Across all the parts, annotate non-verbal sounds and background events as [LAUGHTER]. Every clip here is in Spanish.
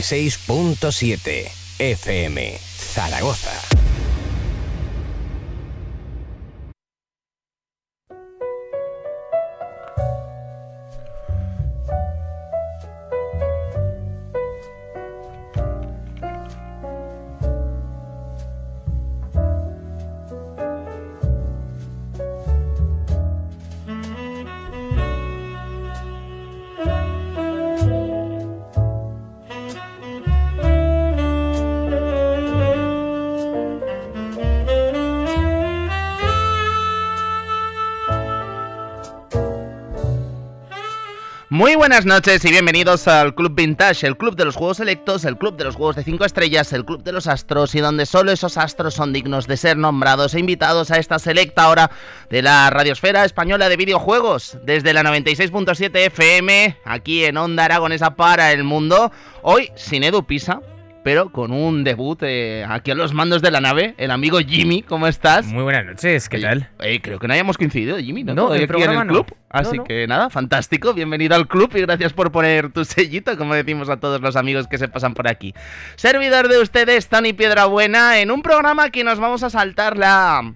6.7 FM Zaragoza. Muy buenas noches y bienvenidos al Club Vintage, el club de los juegos selectos, el club de los juegos de 5 estrellas, el club de los astros y donde solo esos astros son dignos de ser nombrados e invitados a esta selecta hora de la radiosfera española de videojuegos, desde la 96.7 FM, aquí en Onda Aragonesa para el mundo, hoy sin Edu Pisa, pero con un debut eh, aquí a los mandos de la nave, el amigo Jimmy, ¿cómo estás? Muy buenas noches, ¿qué tal? Eh, creo que no hayamos coincidido, Jimmy, ¿no? No, el aquí en el club. No, Así no. que nada, fantástico, bienvenido al club y gracias por poner tu sellito, como decimos a todos los amigos que se pasan por aquí. Servidor de ustedes, Tony Piedrabuena, en un programa que nos vamos a saltar la,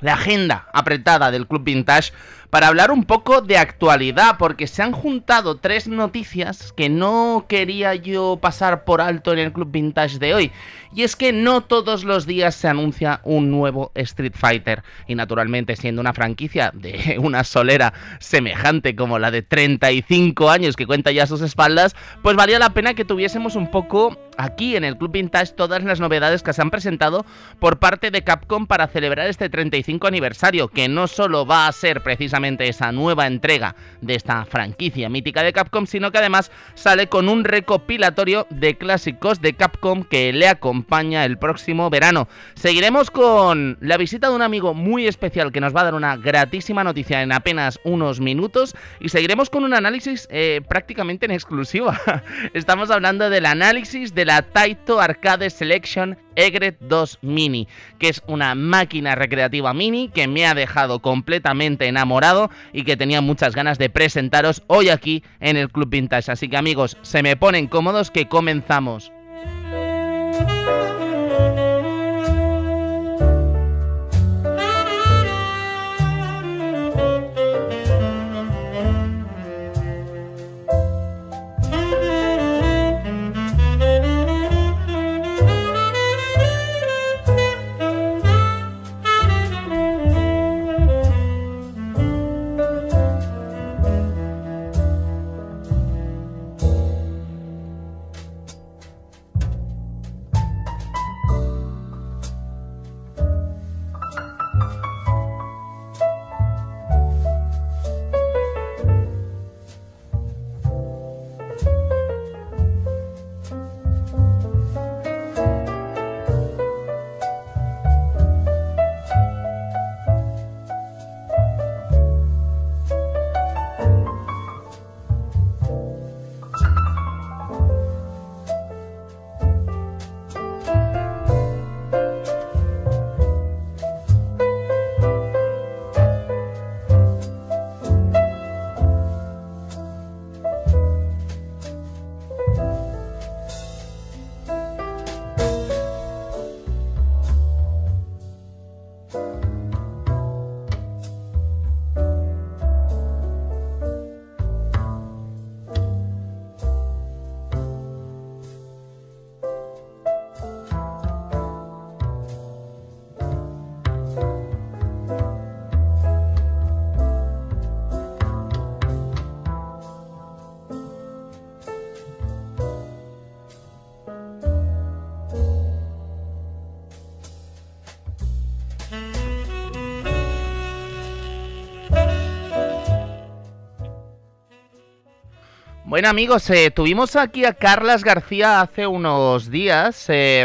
la agenda apretada del Club Vintage para hablar un poco de actualidad, porque se han juntado tres noticias que no quería yo pasar por alto en el Club Vintage de hoy. Y es que no todos los días se anuncia un nuevo Street Fighter. Y naturalmente, siendo una franquicia de [LAUGHS] una solera semejante como la de 35 años que cuenta ya a sus espaldas, pues valía la pena que tuviésemos un poco aquí en el Club Vintage todas las novedades que se han presentado por parte de Capcom para celebrar este 35 aniversario, que no solo va a ser precisamente esa nueva entrega de esta franquicia mítica de Capcom, sino que además sale con un recopilatorio de clásicos de Capcom que le acompaña el próximo verano. Seguiremos con la visita de un amigo muy especial que nos va a dar una gratísima noticia en apenas unos minutos y seguiremos con un análisis eh, prácticamente en exclusiva. [LAUGHS] Estamos hablando del análisis de la Taito Arcade Selection Egret 2 Mini, que es una máquina recreativa mini que me ha dejado completamente enamorado y que tenía muchas ganas de presentaros hoy aquí en el Club Vintage. Así que amigos, se me ponen cómodos que comenzamos. Bueno amigos, eh, tuvimos aquí a Carlas García hace unos días eh,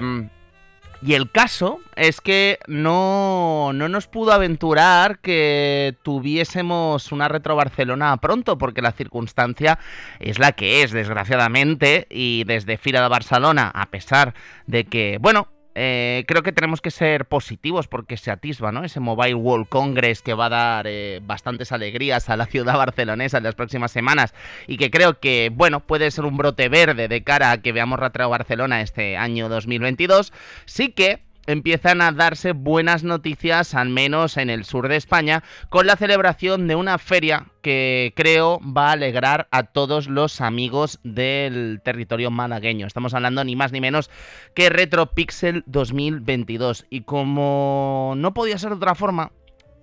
y el caso es que no, no nos pudo aventurar que tuviésemos una Retro Barcelona pronto porque la circunstancia es la que es, desgraciadamente, y desde Fira de Barcelona, a pesar de que, bueno, eh, creo que tenemos que ser positivos porque se atisba, ¿no? Ese Mobile World Congress que va a dar eh, bastantes alegrías a la [LAUGHS] ciudad barcelonesa en las próximas semanas y que creo que, bueno, puede ser un brote verde de cara a que veamos Ratreo Barcelona este año 2022. Sí que empiezan a darse buenas noticias, al menos en el sur de España, con la celebración de una feria que creo va a alegrar a todos los amigos del territorio malagueño. Estamos hablando ni más ni menos que RetroPixel 2022. Y como no podía ser de otra forma,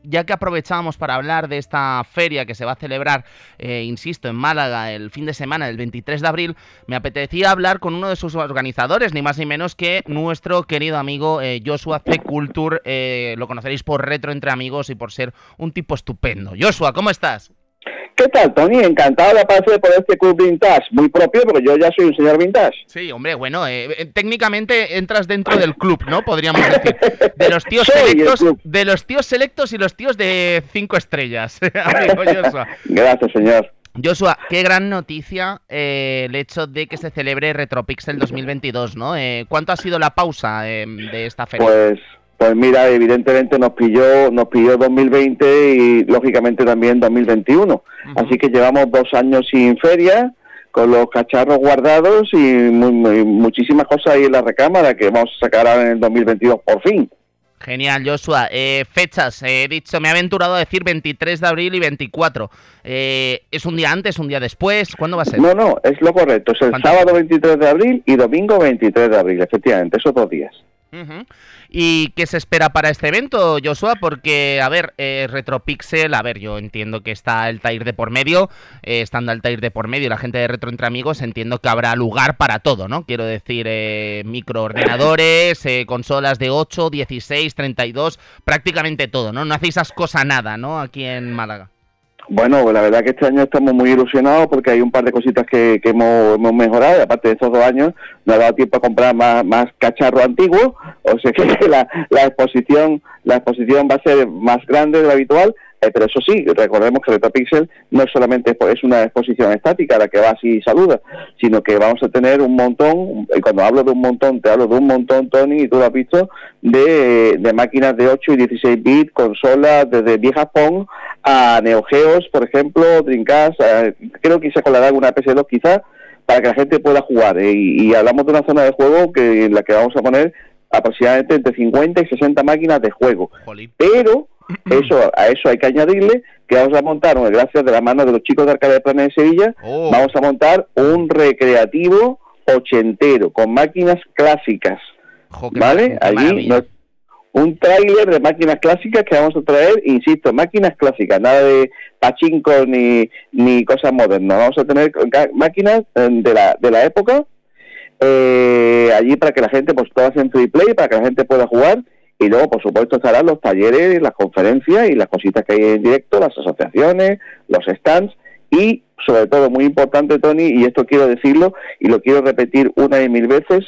ya que aprovechábamos para hablar de esta feria que se va a celebrar, eh, insisto, en Málaga el fin de semana del 23 de abril, me apetecía hablar con uno de sus organizadores, ni más ni menos que nuestro querido amigo eh, Joshua C. Culture. Eh, lo conoceréis por Retro Entre Amigos y por ser un tipo estupendo. Joshua, ¿cómo estás? ¿Qué tal, Tony? Encantado de aparecer por este club vintage, muy propio, porque yo ya soy un señor vintage. Sí, hombre, bueno, eh, eh, técnicamente entras dentro del club, ¿no? Podríamos decir. De los tíos [LAUGHS] selectos, de los tíos selectos y los tíos de cinco estrellas, [LAUGHS] amigo Joshua. Gracias, señor. Joshua, qué gran noticia eh, el hecho de que se celebre Retropixel 2022, ¿no? ¿Cuánto ha sido la pausa de esta feria? Pues pues mira, evidentemente nos pilló, nos pilló 2020 y lógicamente también 2021. Así que llevamos dos años sin feria, con los cacharros guardados y muchísimas cosas ahí en la recámara que vamos a sacar ahora en el 2022 por fin. Genial, Joshua. Eh, fechas, he dicho, me he aventurado a decir 23 de abril y 24. Eh, ¿Es un día antes, un día después? ¿Cuándo va a ser? No, no, es lo correcto. Es el sábado 23 de abril y domingo 23 de abril, efectivamente, esos dos días. ¿Y qué se espera para este evento, Joshua? Porque, a ver, eh, Retropixel, a ver, yo entiendo que está el Tair de por medio, eh, estando el Tair de por medio la gente de Retro Entre Amigos, entiendo que habrá lugar para todo, ¿no? Quiero decir, eh, microordenadores, eh, consolas de 8, 16, 32, prácticamente todo, ¿no? No hacéis esas cosas nada, ¿no? Aquí en Málaga. Bueno, la verdad que este año estamos muy ilusionados porque hay un par de cositas que, hemos, mejorado y aparte de estos dos años nos ha dado tiempo a comprar más, más cacharro antiguo, o sea que [LAUGHS] la, la exposición la exposición va a ser más grande de lo habitual eh, pero eso sí, recordemos que Retropixel no solamente es una exposición estática la que va así y saluda, sino que vamos a tener un montón, y cuando hablo de un montón, te hablo de un montón, Tony, y tú lo has visto, de, máquinas de 8 y 16 bits, consolas desde viejas Pong a Neo Geos, por ejemplo, Dreamcast, eh, creo que se colará alguna PS2 quizás, para que la gente pueda jugar. Eh, y, hablamos de una zona de juego que en la que vamos a poner aproximadamente entre 50 y 60 máquinas de juego. Pero [CLEARS THROAT] eso, a eso hay que añadirle que vamos a montar, gracias de la mano de los chicos de Arcade Plana de Sevilla, oh. vamos a montar un recreativo ochentero con máquinas clásicas. ¿Vale? Allí un tráiler de máquinas clásicas que vamos a traer, insisto, máquinas clásicas, nada de pachinko ni, ni cosas modernas. Vamos a tener máquinas eh, de la, de la época eh, allí para que la gente, pues todas en free play, para que la gente pueda jugar. Y luego, por supuesto, estarán los talleres, las conferencias y las cositas que hay en directo, las asociaciones, los stands. Y, sobre todo, muy importante, Tony, y esto quiero decirlo y lo quiero repetir una y mil veces,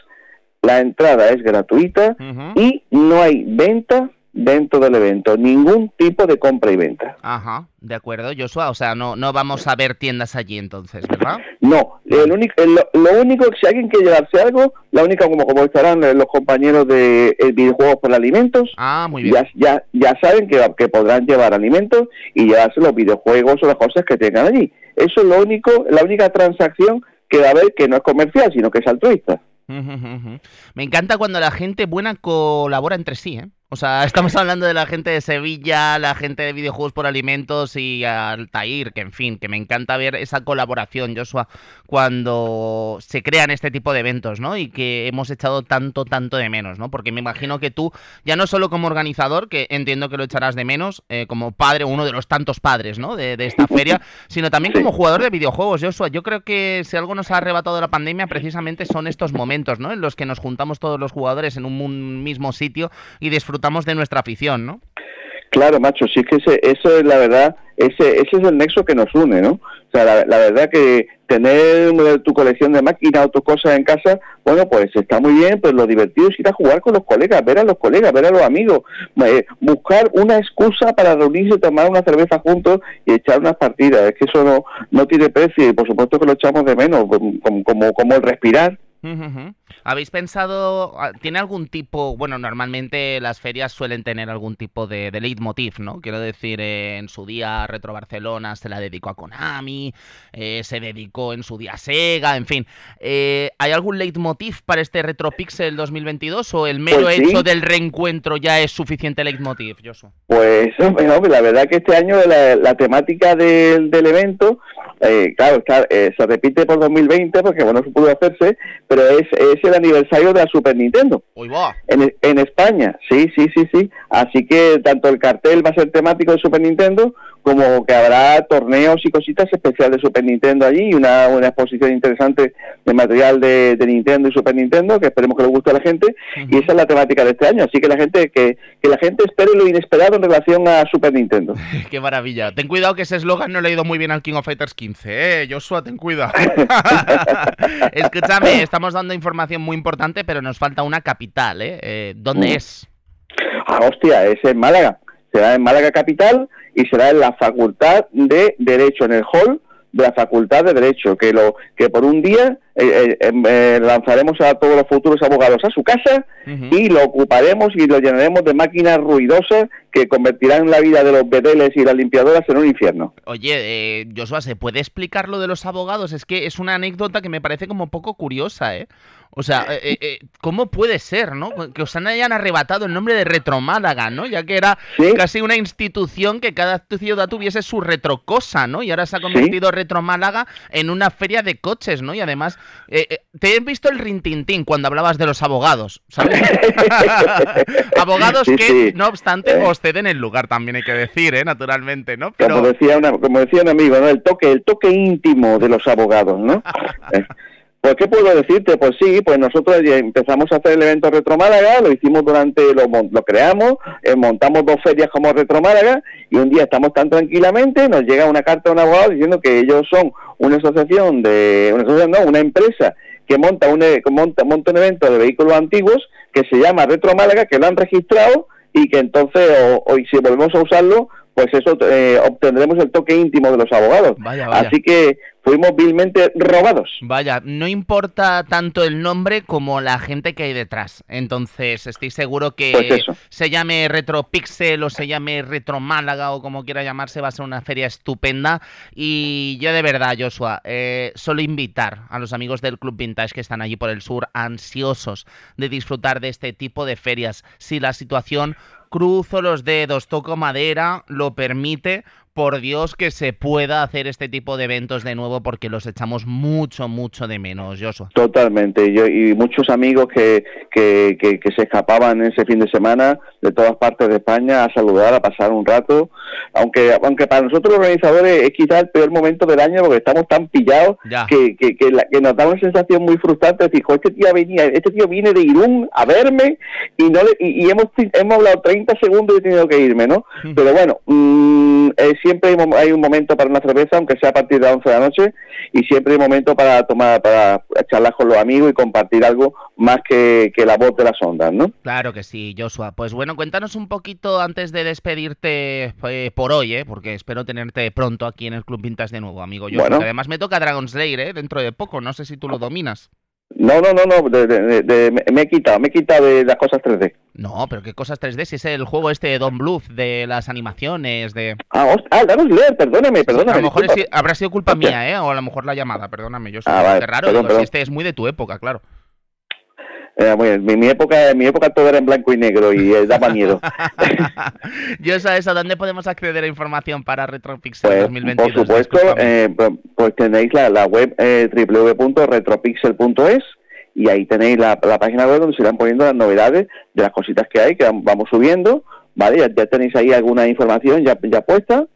la entrada es gratuita y no hay venta dentro del evento, ningún tipo de compra y venta. Ajá, de acuerdo, Joshua, o sea, no, no vamos a ver tiendas allí entonces, ¿verdad? No, el único, lo, único que si alguien quiere llevarse algo, la única como, como estarán los compañeros de el videojuegos por alimentos, ah, muy bien. Ya, ya, ya saben que, que podrán llevar alimentos y llevarse los videojuegos o las cosas que tengan allí. Eso es lo único, la única transacción que va a haber que no es comercial, sino que es altruista. [LAUGHS] Me encanta cuando la gente buena colabora entre sí, ¿eh? O sea, [LAUGHS] estamos hablando de la gente de Sevilla, la gente de videojuegos por alimentos y Altair, que en fin, que me encanta ver esa colaboración, Joshua, cuando se crean este tipo de eventos, ¿no? Y que hemos echado tanto, tanto de menos, ¿no? Porque me imagino que tú, ya no solo como organizador, que entiendo que lo echarás de menos, eh, como padre, uno de los tantos padres, ¿no? De, esta feria, [LAUGHS] sino también como jugador de videojuegos, Joshua. Yo creo que si algo nos ha arrebatado la pandemia, precisamente son estos momentos, ¿no? En los que nos juntamos todos los jugadores en un mismo sitio y disfrutamos de nuestra afición, ¿no? Claro, macho, sí que ese, eso es la verdad, ese, ese es el nexo que nos une, ¿no? O sea, la, verdad que tener tu colección de máquinas o tus cosas en casa, bueno, pues está muy bien, pero lo divertido es ir a jugar con los colegas, ver a los colegas, ver a los amigos, eh, buscar una excusa para reunirse, tomar una cerveza juntos y echar unas partidas. Es que eso no, no tiene precio y por supuesto que lo echamos de menos, como, como, como el respirar. ¿Habéis pensado, ah, tiene algún tipo, bueno, normalmente las ferias suelen tener algún tipo de, de leitmotiv, ¿no? Quiero decir, eh, en su día Retro Barcelona se la dedicó a Konami, eh, se dedicó en su día a Sega, en fin. Eh, ¿Hay algún leitmotiv para este RetroPixel 2022 o el mero Pues sí. hecho del reencuentro ya es suficiente leitmotiv, Joshua? Pues hombre, la verdad que este año la, la temática del, del evento, eh, claro, está, eh, se repite por 2020 porque bueno, no pudo hacerse, pero es, es el aniversario de la Super Nintendo. Uy, va. En, en España, sí, sí, sí, sí. Así que tanto el cartel va a ser temático de Super Nintendo como que habrá torneos y cositas especiales de Super Nintendo allí y una, una exposición interesante de material de, de Nintendo y Super Nintendo que esperemos que le guste a la gente y esa es la temática de este año. Así que la gente que, que la gente espere lo inesperado en relación a Super Nintendo. [LAUGHS] Qué maravilla. Ten cuidado que ese eslogan no le ha ido muy bien al King of Fighters 15, ¿eh? Joshua, ten cuidado. [LAUGHS] Escúchame, estamos dando información muy importante, pero nos falta una capital, ¿eh? Eh, ¿Dónde Mm. es? Ah, hostia, es en Málaga. Será en Málaga Capital y será en la Facultad de Derecho, en el hall de la Facultad de Derecho, que lo que por un día eh, eh, em, eh, lanzaremos a todos los futuros abogados a su casa y lo ocuparemos y lo llenaremos de máquinas ruidosas que convertirán la vida de los bedeles y las limpiadoras en un infierno. Oye, eh, Joshua, ¿se puede explicar lo de los abogados? Es que es una anécdota que me parece como poco curiosa, ¿eh? O sea, eh, eh, eh, ¿cómo puede ser, no? Que os hayan arrebatado el nombre de Retromálaga, ¿no? Ya que era Sí. casi una institución que cada ciudad tuviese su retrocosa, ¿no? Y ahora se ha convertido Retromálaga en una feria de coches, ¿no? Y además, eh, eh, te he visto el rintintín cuando hablabas de los abogados, ¿sabes? [LAUGHS] abogados Sí, que, sí. no obstante, Eh. os ceden el lugar, también hay que decir, ¿eh? Naturalmente, ¿no? Pero... Como decía una, como decía un amigo, ¿no? El toque, el toque íntimo de los abogados, ¿no? [LAUGHS] Eh, Pues, ¿qué puedo decirte? Pues sí, pues nosotros empezamos a hacer el evento Retro Málaga, lo hicimos durante, lo, lo creamos, eh, montamos dos ferias como Retro Málaga, y un día estamos tan tranquilamente, nos llega una carta de un abogado diciendo que ellos son una asociación de, una asociación, no, una empresa que monta un, e- que monta, monta un evento de vehículos antiguos que se llama Retro Málaga, que lo han registrado y que entonces, o, o- y si volvemos a usarlo, pues eso eh, obtendremos el toque íntimo de los abogados. Vaya, vaya. Así que fuimos vilmente robados. Vaya, no importa tanto el nombre como la gente que hay detrás. Entonces, estoy seguro que Pues se llame Retropixel o se llame Retro Málaga o como quiera llamarse, va a ser una feria estupenda. Y yo de verdad, Joshua, eh, solo invitar a los amigos del Club Vintage que están allí por el sur, ansiosos de disfrutar de este tipo de ferias. Si la situación cruzo los dedos, toco madera, lo permite, por Dios que se pueda hacer este tipo de eventos de nuevo porque los echamos mucho, mucho de menos, Joshua. Totalmente. Yo, y muchos amigos que, que, que, que se escapaban ese fin de semana de todas partes de España a saludar, a pasar un rato. Aunque aunque para nosotros los organizadores es quizás el peor momento del año porque estamos tan pillados Ya. que, que, que, la- que nos da una sensación muy frustrante de decir, "Jo, este tío venía, este tío viene de Irún a verme y no le- y, y hemos hemos hablado 30 segundos y he tenido que irme, ¿no? Mm. Pero bueno, mm, eh, siempre hay, un momento para una cerveza, aunque sea a partir de las 11 de la noche, y siempre hay momento para tomar, para charlar con los amigos y compartir algo más que, que la voz de las ondas, ¿no? Claro que sí, Joshua. Pues bueno, cuéntanos un poquito antes de despedirte eh, por hoy, ¿eh? porque espero tenerte pronto aquí en el Club Vintage de nuevo, amigo Joshua. Bueno. además me toca Dragon Slayer ¿eh? dentro de poco, no sé si tú lo dominas. No, no, no, no, de- de- de- de- me- he quitado, me he quitado de las cosas 3D. No, pero qué cosas 3D, si es el juego este de Don Bluth, de las animaciones, de... Ah, host- ah, Danos leer, perdóname, perdóname. a lo mejor es- habrá sido culpa mía, ¿eh? O a lo mejor la llamada, perdóname, Joshua. Ah, vale, raro, perdón, digo, perdón. si este es muy de tu época, claro. Eh, bien, mi, mi época, mi época todo era en blanco y negro y eh, daba miedo. [LAUGHS] Joshua, eso, ¿dónde podemos acceder a información para Retropixel Pues, 2022? por supuesto, eh, pues- tenéis la, la web eh, www.retropixel.es y ahí tenéis la, la página web donde se irán poniendo las novedades de las cositas que hay, que vam- vamos subiendo, ¿vale? Ya, ya tenéis ahí alguna información ya, ya puesta,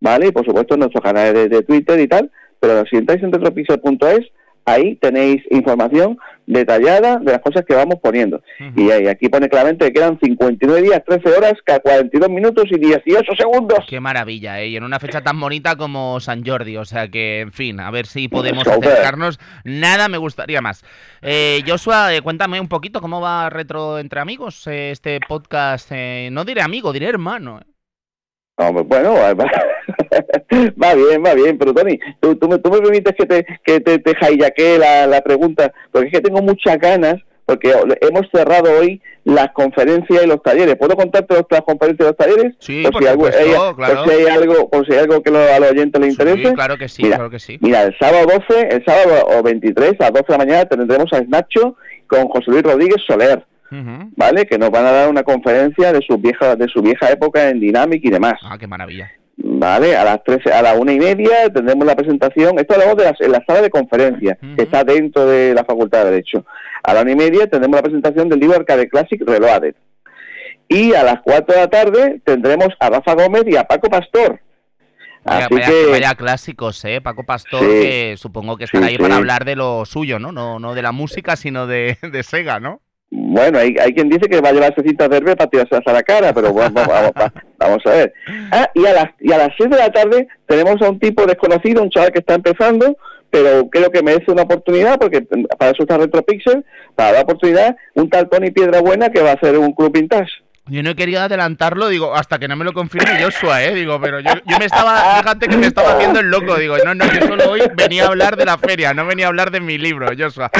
¿vale? Y por supuesto en nuestros canales de, de Twitter y tal, pero si entráis en retropixel.es, ahí tenéis información detallada de las cosas que vamos poniendo. Y ahí, aquí pone claramente que quedan 59 días, 13 horas, 42 minutos y 18 segundos. Qué maravilla, ¿eh? Y en una fecha tan bonita como San Jordi, o sea que, en fin, a ver si podemos acercarnos. Nada me gustaría más. Eh, Joshua, eh, cuéntame un poquito cómo va Retro Entre Amigos, eh, este podcast, eh, no diré amigo, diré hermano. ¿Eh? Hombre, bueno, va, [LAUGHS] va bien, va bien, pero Tony, tú, tú, me, tú me permites que te, que te, te la, la pregunta, porque es que tengo muchas ganas, porque hemos cerrado hoy las conferencias y los talleres. ¿Puedo contarte las conferencias y los talleres? Sí, por por si algo, supuesto, por claro. si hay algo, por si hay algo que lo- a los oyentes les interese. Sí, claro que sí, Mira, claro que sí. Mira, el sábado 12, el sábado o 23 a las 12 de la mañana tendremos a Snacho con José Luis Rodríguez Soler, ¿vale? Que nos van a dar una conferencia de su vieja de su vieja época en Dynamic y demás. Ah, qué maravilla. Vale, a las 13, a la una y media tendremos la presentación. Esto hablamos de las- en la sala de conferencias, Ujú. que está dentro de la Facultad de Derecho. A la una y media tendremos la presentación del libro Arcade Classic Reloaded. Y a las 4 de la tarde tendremos a Rafa Gómez y a Paco Pastor. Así vaya- que, vaya clásicos, ¿eh? Paco Pastor, Sí. que supongo que estará Sí, ahí para hablar de lo suyo, ¿no? No, no de la música, sino de, de Sega, ¿no? Bueno, hay, hay quien dice que va a llevarse cintas verdes para tirarse a la cara, pero bueno, vamos, vamos, va- vamos a ver. Ah, y a las, y a las 6 de la tarde tenemos a un tipo desconocido, un chaval que está empezando, pero creo que merece una oportunidad, porque para eso está Retropixel, para dar oportunidad, un tal Tony Piedrabuena que va a hacer un club vintage. Yo no he querido adelantarlo, digo, hasta que no me lo confirme Joshua, ¿eh? Digo, pero yo, yo me estaba, fíjate que me estaba haciendo el loco, digo, no, no, yo solo hoy venía a hablar de la feria, no venía a hablar de mi libro, Joshua.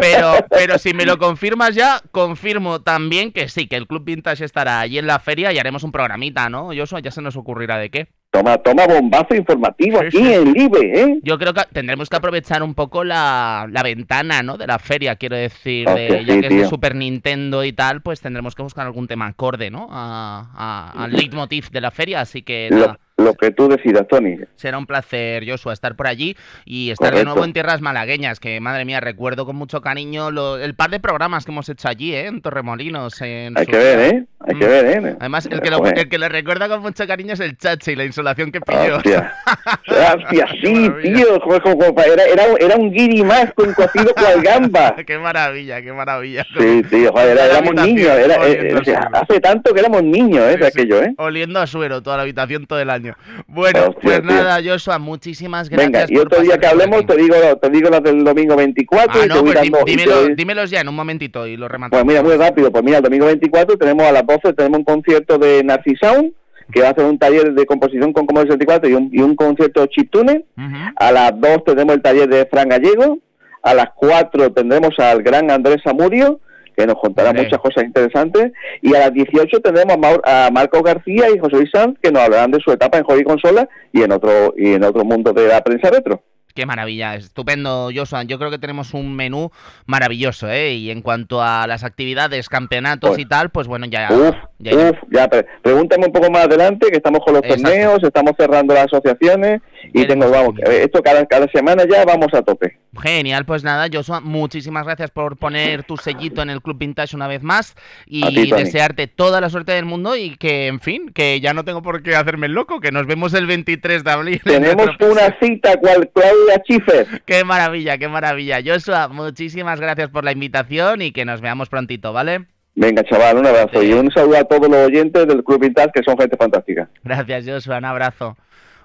Pero, pero si me lo confirmas ya, confirmo también que sí, que el Club Vintage estará allí en la feria y haremos un programita, ¿no? Joshua, ya se nos ocurrirá de qué. Toma, toma bombazo informativo Sí, aquí sí. en Libre, ¿eh? Yo creo que tendremos que aprovechar un poco la, la ventana, ¿no? De la feria, quiero decir, Hostia, de, ya sí, que es de. Super Nintendo y tal, pues tendremos que buscar algún tema acorde, ¿no? A, a- al leitmotiv de la feria, así que nada. Lo, lo que tú decidas, Tony. Será un placer, Joshua, estar por allí y estar de Correcto. nuevo en tierras malagueñas, que madre mía, recuerdo con mucho cariño lo- el par de programas que hemos hecho allí, ¿eh? En Torremolinos. En Hay su que ver. ¿eh? Hay que Mm. ver, ¿eh? Además, el que, lo, el que le recuerda con mucho cariño es el chache y la insolación que pilló. Hostia, [LAUGHS] hostia, sí, tío, joder, como- como- era, era, era un guiri más con cocido cual gamba. [LAUGHS] qué maravilla, qué maravilla. Sí, tío, joder, era- éramos niños, era, eh, oliendo o sea, hace tanto que éramos niños, ¿eh? Sí, De aquello, ¿eh? Oliendo a suero toda la habitación todo el año. Bueno, Hostia, pues tío. nada, Joshua, muchísimas gracias. Venga, y otro día que hablemos te digo, te digo las del domingo 24 Ah, y no, pues dando... y te dímelo- dímelos ya en un momentito y lo rematamos. Pues mira, muy rápido, pues mira, el domingo 24 tenemos a las 12, tenemos un concierto de Narcisound, que va a hacer un taller de composición con Commodore 64 y un, y un concierto chiptune. Ujú. A las 2 tenemos el taller de Fran Gallego. A las 4 tendremos al gran Andrés Samudio, que nos contará muchas cosas interesantes. Y a las 18 tendremos a, Maur- a Marco García y José Luis Sanz, que nos hablarán de su etapa en juego y consola y en otro y en otro mundo de la prensa retro. Qué maravilla, estupendo, Joshua. Yo creo que tenemos un menú maravilloso, ¿eh? Y en cuanto a las actividades, campeonatos Pues, y tal, pues bueno, ya. Uf, ya iremos. uf, ya, pre- pregúntame un poco más adelante, que estamos con los Exacto. torneos, estamos cerrando las asociaciones y tengo, vamos, esto cada, cada semana ya vamos a tope. Genial, pues nada, Joshua, muchísimas gracias por poner tu sellito en el Club Vintage una vez más y ti, desearte toda la suerte del mundo y que, en fin, que ya no tengo por qué hacerme el loco, que nos vemos el 23 de abril. en Tenemos una cita cual Claudia Schiffer. Qué maravilla, qué maravilla. Joshua, muchísimas gracias por la invitación y que nos veamos prontito, ¿vale? Venga, chaval, un abrazo Sí. y un saludo a todos los oyentes del Club Vintage, que son gente fantástica. Gracias, Joshua, un abrazo.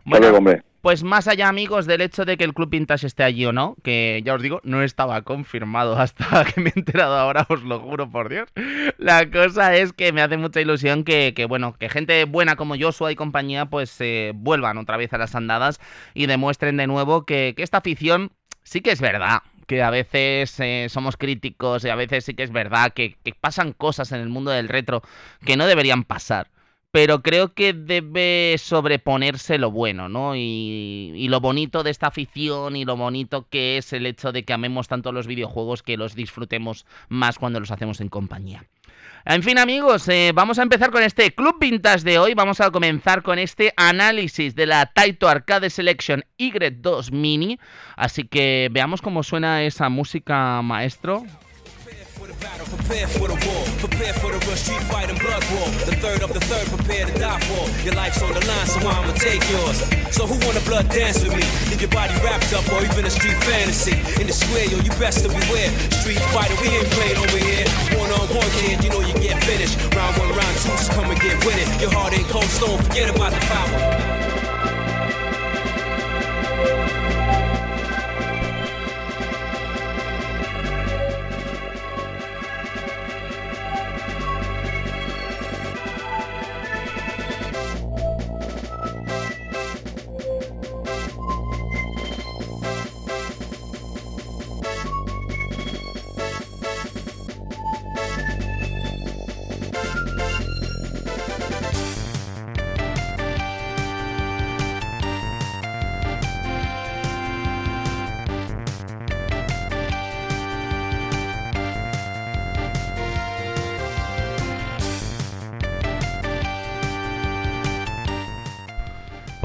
Hasta luego, hombre. Pues más allá, amigos, del hecho de que el Club Vintage esté allí o no, que ya os digo, no estaba confirmado hasta [LAUGHS] que me he enterado ahora, os lo juro por Dios. La cosa es que me hace mucha ilusión que, que, bueno, que gente buena como Joshua y compañía, pues eh, vuelvan otra vez a las andadas y demuestren de nuevo que, que esta afición sí que es verdad. Que a veces eh, somos críticos y a veces sí que es verdad que, que pasan cosas en el mundo del retro que no deberían pasar pero creo que debe sobreponerse lo bueno, ¿no? Y, lo bonito de esta afición y lo bonito que es el hecho de que amemos tanto los videojuegos que los disfrutemos más cuando los hacemos en compañía. En fin, amigos, eh, vamos a empezar con este Club Vintage de hoy. Vamos a comenzar con este análisis de la Taito Arcade Selection Y2 Mini. Así que veamos cómo suena esa música, maestro. Battle, prepare for the war, prepare for the real street fight and blood war. The third of the third, prepare to die for. Your life's on the line, so I'ma take yours. So who wanna blood dance with me? Leave your body wrapped up, or even a street fantasy. In the square, yo, you best to beware. Street fighter, we ain't playing over here. One on one, kid, you know you get finished. Round one, round two, just come and get with it. Your heart ain't cold stone, forget about the power.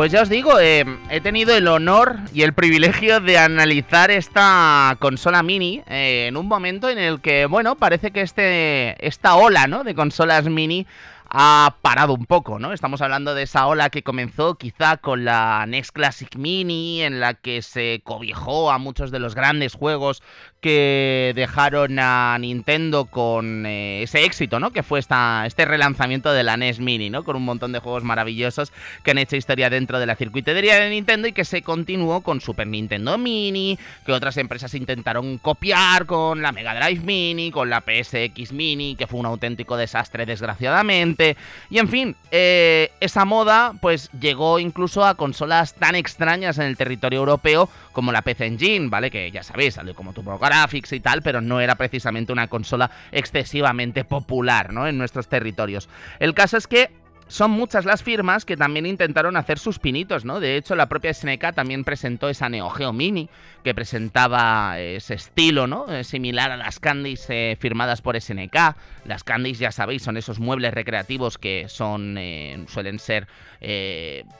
Pues ya os digo, eh, he tenido el honor y el privilegio de analizar esta consola mini eh, en un momento en el que, bueno, parece que este, esta ola ¿no? de consolas mini ha parado un poco, ¿no? Estamos hablando de esa ola que comenzó quizá con la Next Classic Mini, en la que se cobijó a muchos de los grandes juegos que dejaron a Nintendo con eh, ese éxito, ¿no? Que fue esta, este relanzamiento de la NES Mini, ¿no? Con un montón de juegos maravillosos que han hecho historia dentro de la circuitería de Nintendo y que se continuó con Super Nintendo Mini, que otras empresas intentaron copiar con la Mega Drive Mini, con la PSX Mini, que fue un auténtico desastre desgraciadamente. Y en fin, eh, esa moda pues llegó incluso a consolas tan extrañas en el territorio europeo como la PC Engine, ¿vale? Que ya sabéis, salió como tu graphics y tal, pero no era precisamente una consola excesivamente popular, ¿no? En nuestros territorios. El caso es que son muchas las firmas que también intentaron hacer sus pinitos, ¿no? De hecho, la propia SNK también presentó esa Neo Geo Mini, que presentaba ese estilo, ¿no? Eh, similar a las Candies eh, firmadas por SNK. Las Candies, ya sabéis, son esos muebles recreativos que son eh, suelen ser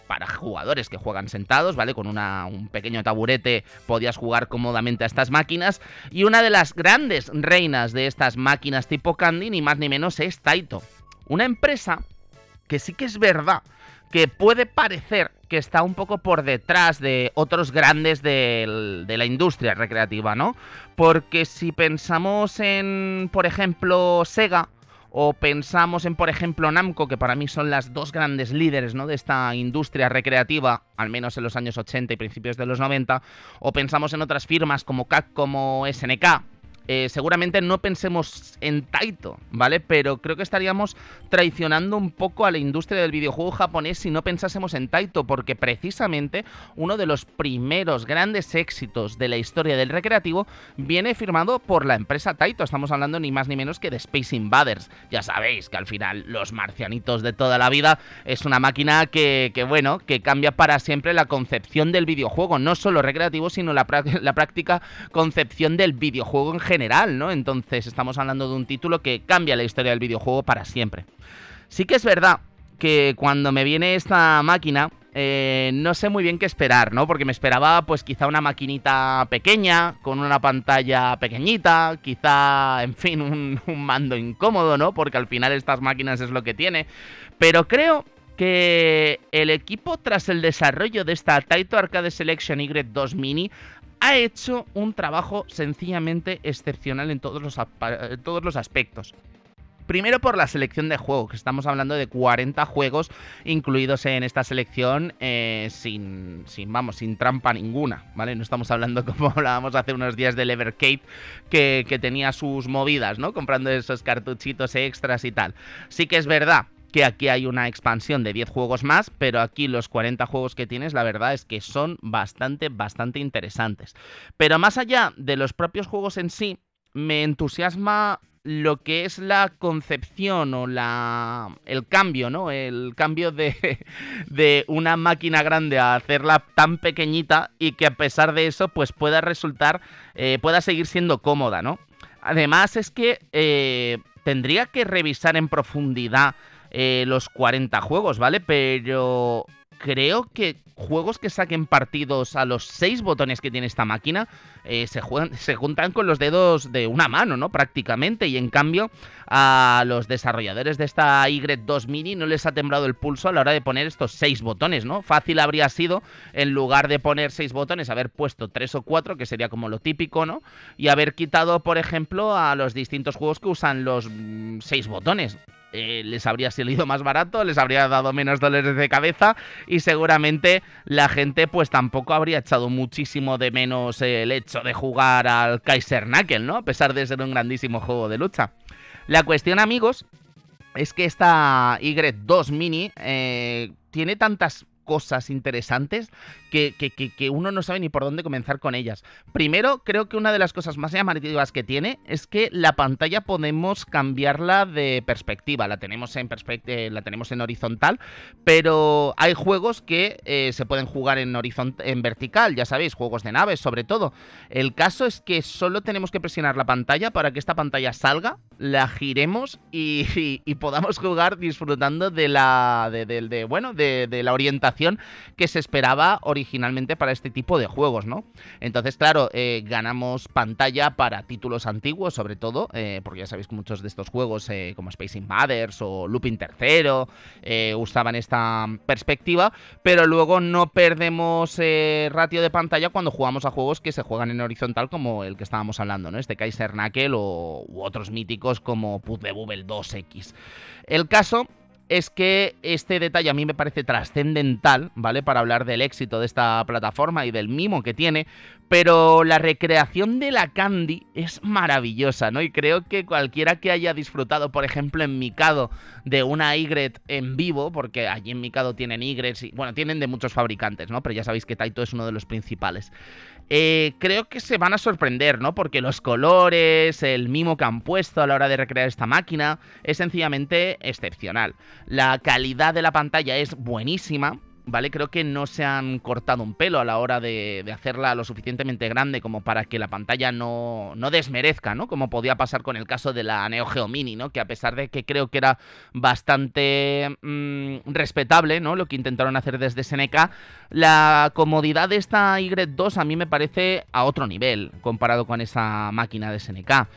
para jugadores que juegan sentados, ¿vale? Con una, un pequeño taburete podías jugar cómodamente a estas máquinas. Y una de las grandes reinas de estas máquinas tipo Candy, ni más ni menos, es Taito. Una empresa que sí que es verdad que puede parecer que está un poco por detrás de otros grandes de, la industria recreativa, ¿no? Porque si pensamos en, por ejemplo, Sega, o pensamos en, por ejemplo, Namco, que para mí son las dos grandes líderes ¿no? de esta industria recreativa, al menos en los años 80 y principios de los 90, o pensamos en otras firmas como Capcom o SNK, eh, seguramente no pensemos en Taito, ¿vale? Pero creo que estaríamos traicionando un poco a la industria del videojuego japonés si no pensásemos en Taito, porque precisamente uno de los primeros grandes éxitos de la historia del recreativo viene firmado por la empresa Taito. Estamos hablando ni más ni menos que de Space Invaders. Ya sabéis que al final los marcianitos de toda la vida es una máquina que, bueno, que cambia para siempre la concepción del videojuego, no solo recreativo, sino la, la práctica concepción del videojuego en general ¿no? Entonces estamos hablando de un título que cambia la historia del videojuego para siempre. Sí que es verdad que cuando me viene esta máquina, eh, no sé muy bien qué esperar, ¿no? Porque me esperaba, pues quizá una maquinita pequeña, con una pantalla pequeñita, quizá, en fin, un, un, mando incómodo, ¿no? Porque al final estas máquinas es lo que tiene. Pero creo que el equipo, tras el desarrollo de esta Taito Arcade Selection Y2 Mini, ha hecho un trabajo sencillamente excepcional en todos los, todos los aspectos. Primero por la selección de juegos, que estamos hablando de 40 juegos incluidos en esta selección eh, sin, sin, vamos, sin trampa ninguna, ¿vale? No estamos hablando [LAUGHS] como hablábamos hace unos días del Evercade, que, que tenía sus movidas, ¿no? Comprando esos cartuchitos extras y tal. Sí que es verdad que aquí hay una expansión de 10 juegos más, pero aquí los 40 juegos que tienes, la verdad es que son bastante, bastante interesantes. Pero más allá de los propios juegos en sí, me entusiasma lo que es la concepción o la el cambio, ¿no? El cambio de, [LAUGHS] de, una máquina grande a hacerla tan pequeñita y que a pesar de eso, pues pueda resultar, eh, pueda seguir siendo cómoda, ¿no? Además es que eh, tendría que revisar en profundidad eh, los 40 juegos, ¿vale? Pero creo que juegos que saquen partidos a los 6 botones que tiene esta máquina eh, se, [LAUGHS] se juntan con los dedos de una mano, ¿no? Prácticamente. Y en cambio, a los desarrolladores de esta Y2 Mini no les ha temblado el pulso a la hora de poner estos 6 botones, ¿no? Fácil habría sido, en lugar de poner 6 botones, haber puesto 3 o 4, que sería como lo típico, ¿no? Y haber quitado, por ejemplo, a los distintos juegos que usan los 6 mm, botones. Eh, les habría salido más barato, les habría dado menos dólares de cabeza y seguramente la gente pues tampoco habría echado muchísimo de menos el hecho de jugar al Kaiser Knuckle, ¿no? A pesar de ser un grandísimo juego de lucha. La cuestión, amigos, es que esta Y2 Mini eh, tiene tantas cosas interesantes que, que, uno no sabe ni por dónde comenzar con ellas. Primero, creo que una de las cosas más llamativas que tiene es que la pantalla podemos cambiarla de perspectiva. La tenemos en, eh, la tenemos en horizontal, pero hay juegos que eh, se pueden jugar en, en vertical, ya sabéis, juegos de naves sobre todo. El caso es que solo tenemos que presionar la pantalla para que esta pantalla salga, la giremos y, podamos jugar disfrutando de la, de, bueno, de la orientación que se esperaba originalmente para este tipo de juegos, ¿no? Entonces, claro, eh, ganamos pantalla para títulos antiguos, sobre todo, eh, porque ya sabéis que muchos de estos juegos, eh, como Space Invaders o Looping Tercero, usaban esta perspectiva, pero luego no perdemos ratio de pantalla cuando jugamos a juegos que se juegan en horizontal, como el que estábamos hablando, ¿no? Este Kaiser Knuckle o otros míticos como Puzzle Bubble 2X. El caso es que este detalle a mí me parece trascendental, ¿vale? Para hablar del éxito de esta plataforma y del mimo que tiene, pero la recreación de la Candy es maravillosa, ¿no? Y creo que cualquiera que haya disfrutado, por ejemplo, en Mikado de una Ygret en vivo, porque allí en Mikado tienen y, bueno, tienen de muchos fabricantes, ¿no? Pero ya sabéis que Taito es uno de los principales. Eh, creo que se van a sorprender, ¿no? Porque los colores, el mimo que han puesto a la hora de recrear esta máquina es sencillamente excepcional. La calidad de la pantalla es buenísima. ¿Vale? Creo que no se han cortado un pelo a la hora de, hacerla lo suficientemente grande como para que la pantalla no, no, desmerezca, ¿no? Como podía pasar con el caso de la Neo Geo Mini, ¿no? Que a pesar de que creo que era bastante mm, respetable, ¿no? Lo que intentaron hacer desde SNK, la comodidad de esta Y2 a mí me parece a otro nivel comparado con esa máquina de SNK.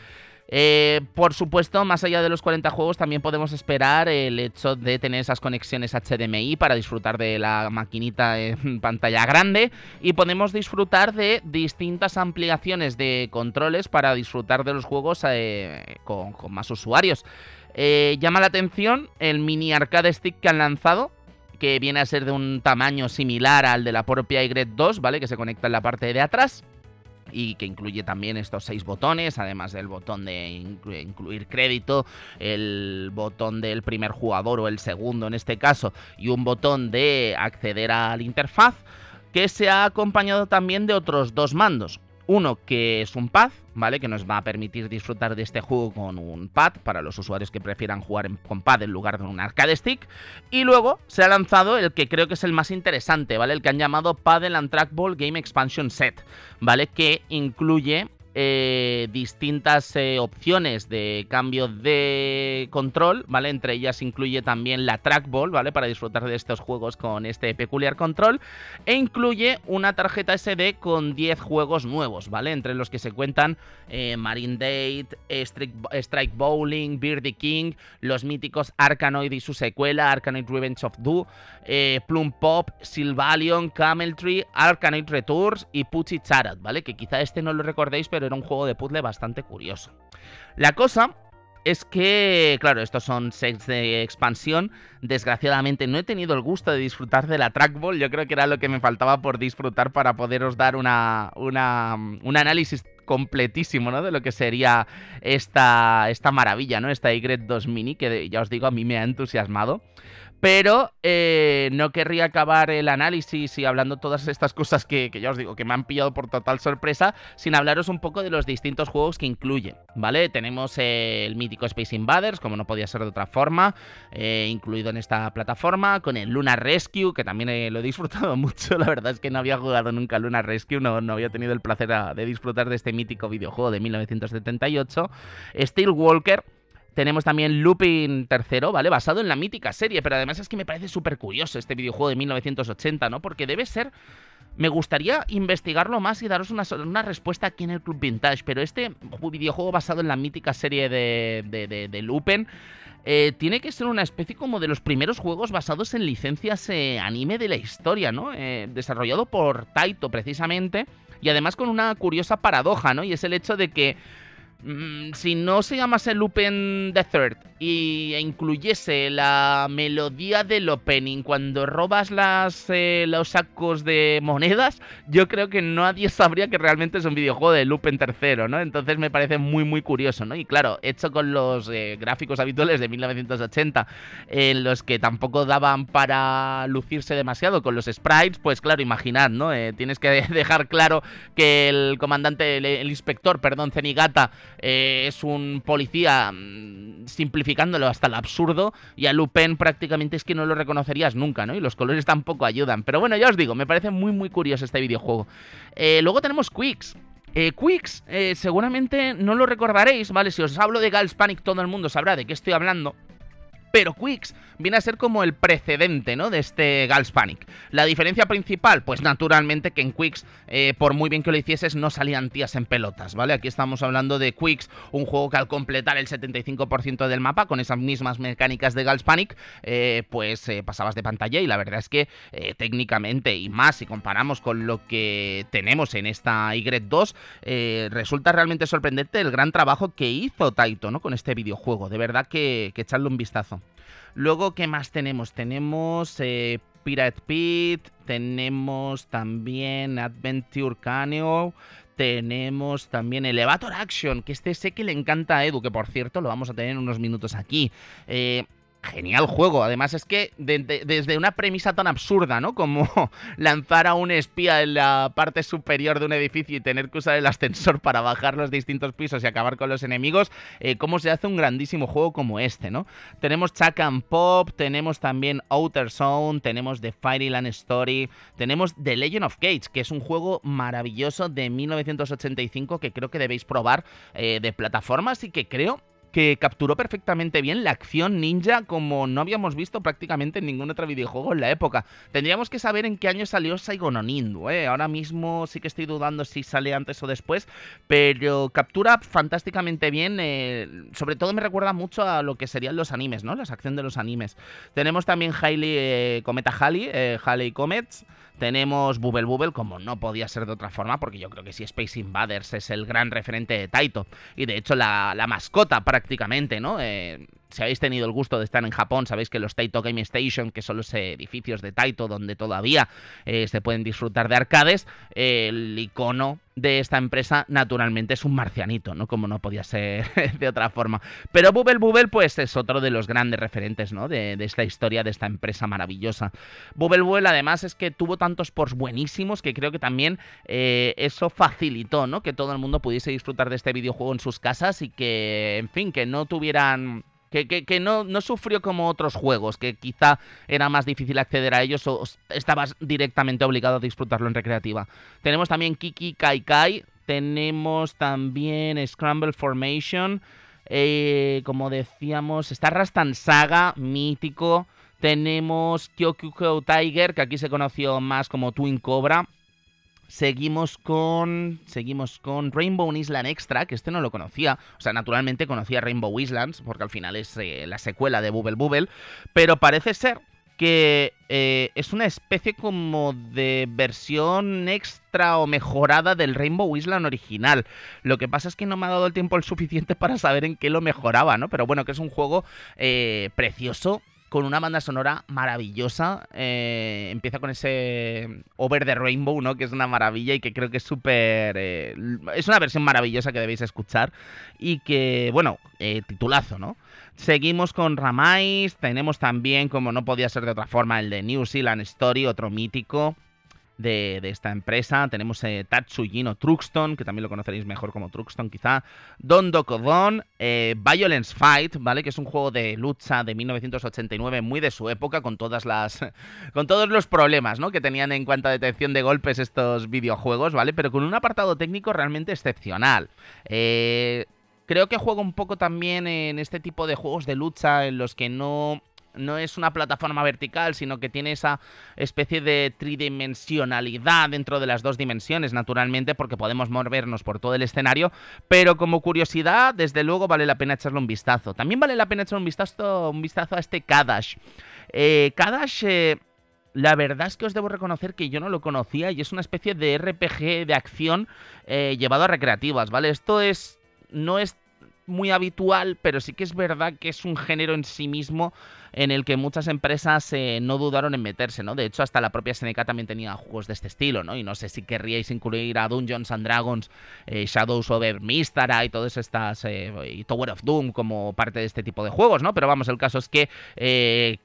Eh, por supuesto, más allá de los 40 juegos, también podemos esperar el hecho de tener esas conexiones HDMI para disfrutar de la maquinita en [LAUGHS] pantalla grande y podemos disfrutar de distintas ampliaciones de controles para disfrutar de los juegos eh, con, más usuarios. Eh, llama la atención el mini arcade stick que han lanzado, que viene a ser de un tamaño similar al de la propia Y2, ¿vale? Que se conecta en la parte de atrás y que incluye también estos seis botones, además del botón de incluir crédito, el botón del primer jugador o el segundo en este caso, y un botón de acceder a la interfaz, que se ha acompañado también de otros dos mandos. Uno que es un pad, ¿vale? Que nos va a permitir disfrutar de este juego con un pad para los usuarios que prefieran jugar con pad en lugar de un arcade stick. Y luego se ha lanzado el que creo que es el más interesante, ¿vale? El que han llamado Paddle and Trackball Game Expansion Set, ¿vale? Que incluye eh, distintas eh, opciones de cambio de control, ¿vale? Entre ellas incluye también la trackball, ¿vale? Para disfrutar de estos juegos con este peculiar control. E incluye una tarjeta SD con 10 juegos nuevos, ¿vale? Entre los que se cuentan eh, Marine Date, Strike, Bowling, Beardy King, los míticos Arkanoid y su secuela, Arkanoid Revenge of Do, Plum Pop, Sylvalion, Camel Tree, Arkanoid Returns y Pucci Charat, ¿vale? Que quizá este no lo recordéis, pero era un juego de puzzle bastante curioso. La cosa es que, claro, estos son sets de expansión. Desgraciadamente no he tenido el gusto de disfrutar de la trackball. Yo creo que era lo que me faltaba por disfrutar para poderos dar una, una un análisis completísimo, ¿no? De lo que sería esta, esta maravilla, ¿no? Esta Y2 Mini, que ya os digo, a mí me ha entusiasmado. Pero eh, no querría acabar el análisis y hablando todas estas cosas que, ya os digo que me han pillado por total sorpresa, sin hablaros un poco de los distintos juegos que incluye, ¿vale? Tenemos el mítico Space Invaders, como no podía ser de otra forma, eh, incluido en esta plataforma, con el Lunar Rescue, que también eh, lo he disfrutado [LAUGHS] mucho, la verdad es que no había jugado nunca Lunar Rescue, no, no había tenido el placer de disfrutar de este mítico videojuego de 1978, Steel Walker, tenemos también Looping tercero, ¿vale? Basado en la mítica serie, pero además es que me parece súper curioso este videojuego de 1980, ¿no? Porque debe ser... Me gustaría investigarlo más y daros una, una respuesta aquí en el Club Vintage, pero este videojuego basado en la mítica serie de, de, de, Lupin eh, tiene que ser una especie como de los primeros juegos basados en licencias eh, anime de la historia, ¿no? Eh, desarrollado por Taito precisamente y además con una curiosa paradoja, ¿no? Y es el hecho de que si no se llamase Lupin the Third y incluyese la melodía del opening cuando robas las, eh, los sacos de monedas, yo creo que nadie sabría que realmente es un videojuego de Lupin tercero, ¿no? Entonces me parece muy muy curioso, ¿no? Y claro, hecho con los eh, gráficos habituales de 1980, en los que tampoco daban para lucirse demasiado con los sprites, pues claro, imaginad, ¿no? Eh, tienes que [LAUGHS] dejar claro que el comandante, el inspector, perdón, Zenigata, eh, es un policía mm, simplificándolo hasta el absurdo y a Lupin prácticamente es que no lo reconocerías nunca, ¿no? Y los colores tampoco ayudan. Pero bueno, ya os digo, me parece muy muy curioso este videojuego. Eh, luego tenemos Quicks. Eh, Quicks, seguramente no lo recordaréis, ¿vale? Si os hablo de Gals Panic, todo el mundo sabrá de qué estoy hablando. Pero Quicks viene a ser como el precedente, ¿no? De este Gals Panic. La diferencia principal, pues naturalmente que en Quicks, eh, por muy bien que lo hicieses, no salían tías en pelotas, ¿vale? Aquí estamos hablando de Quicks, un juego que al completar el 75% del mapa con esas mismas mecánicas de Gals Panic, eh, pues eh, pasabas de pantalla y la verdad es que técnicamente y más si comparamos con lo que tenemos en esta Y2, resulta realmente sorprendente el gran trabajo que hizo Taito, ¿no? Con este videojuego. De verdad que, que echarle un vistazo. Luego, ¿qué más tenemos? Tenemos eh, Pirate Pit, tenemos también Adventure Canyon, tenemos también Elevator Action, que este sé que le encanta a Edu, que por cierto lo vamos a tener en unos minutos aquí. Eh, genial juego. Además es que desde una premisa tan absurda, ¿no? Como [LAUGHS] lanzar a un espía en la parte superior de un edificio y tener que usar el ascensor para bajar los distintos pisos y acabar con los enemigos, eh, cómo se hace un grandísimo juego como este, ¿no? Tenemos Chuck and Pop, tenemos también Outer Zone, tenemos The Fireland Story, tenemos The Legend of Cage, que es un juego maravilloso de 1985 que creo que debéis probar eh, de plataformas y que creo que capturó perfectamente bien la acción ninja como no habíamos visto prácticamente en ningún otro videojuego en la época. Tendríamos que saber en qué año salió Saigon Nindu, ¿eh? Ahora mismo sí que estoy dudando si sale antes o después, pero captura fantásticamente bien, eh, sobre todo me recuerda mucho a lo que serían los animes, ¿no? La acción de los animes. Tenemos también Hailey, eh, Cometa Halley, eh, Halley Comets, tenemos Bubble Bubble, como no podía ser de otra forma, porque yo creo que si Space Invaders es el gran referente de Taito, y de hecho la, mascota prácticamente, ¿no? Eh, si habéis tenido el gusto de estar en Japón, sabéis que los Taito Game Station, que son los edificios de Taito donde todavía eh, se pueden disfrutar de arcades, el icono de esta empresa naturalmente es un marcianito, ¿no? Como no podía ser [LAUGHS] de otra forma. Pero Bubble Bubble pues es otro de los grandes referentes, ¿no? De, esta historia, de esta empresa maravillosa. Bubble Bubble además es que tuvo tantos ports buenísimos que creo que también eh, eso facilitó, ¿no? Que todo el mundo pudiese disfrutar de este videojuego en sus casas y que, en fin, que no tuvieran que, no, no, sufrió como otros juegos, que quizá era más difícil acceder a ellos o estabas directamente obligado a disfrutarlo en recreativa. Tenemos también Kiki Kai Kai, tenemos también Scramble Formation, eh, como decíamos, está Rastan Saga, mítico. Tenemos Kyokuko Tiger, que aquí se conoció más como Twin Cobra. Seguimos con. Seguimos con Rainbow Island Extra, que este no lo conocía. O sea, naturalmente conocía Rainbow Islands, porque al final es eh, la secuela de Bubble Bubble. Pero parece ser que eh, es una especie como de versión extra o mejorada del Rainbow Island original. Lo que pasa es que no me ha dado el tiempo el suficiente para saber en qué lo mejoraba, ¿no? Pero bueno, que es un juego eh, precioso con una banda sonora maravillosa. Eh, empieza con ese Over the Rainbow, ¿no? Que es una maravilla y que creo que es súper... Eh, es una versión maravillosa que debéis escuchar y que, bueno, eh, titulazo, ¿no? Seguimos con Ramais, tenemos también, como no podía ser de otra forma, el de New Zealand Story, otro mítico de, esta empresa. Tenemos eh, Tatsujino Truxton, que también lo conoceréis mejor como Truxton quizá. Don Dokodon, eh, Violence Fight, ¿vale? Que es un juego de lucha de 1989, muy de su época, con todas las. [LAUGHS] con todos los problemas, ¿no? Que tenían en cuanto a detección de golpes estos videojuegos, ¿vale? Pero con un apartado técnico realmente excepcional. Eh, creo que juega un poco también en este tipo de juegos de lucha en los que no no es una plataforma vertical, sino que tiene esa especie de tridimensionalidad dentro de las dos dimensiones, naturalmente, porque podemos movernos por todo el escenario, pero como curiosidad, desde luego vale la pena echarle un vistazo. También vale la pena echarle un vistazo, un vistazo a este Kadash. Eh, Kadash... Eh, la verdad es que os debo reconocer que yo no lo conocía y es una especie de RPG de acción eh, llevado a recreativas, ¿vale? Esto es. no es muy habitual, pero sí que es verdad que es un género en sí mismo en el que muchas empresas eh, no dudaron en meterse, ¿no? De hecho, hasta la propia SNK también tenía juegos de este estilo, ¿no? Y no sé si querríais incluir a Dungeons Dragons, eh, Shadows over Mistara y todas estas, eh, y Tower of Doom como parte de este tipo de juegos, ¿no? Pero vamos, el caso es que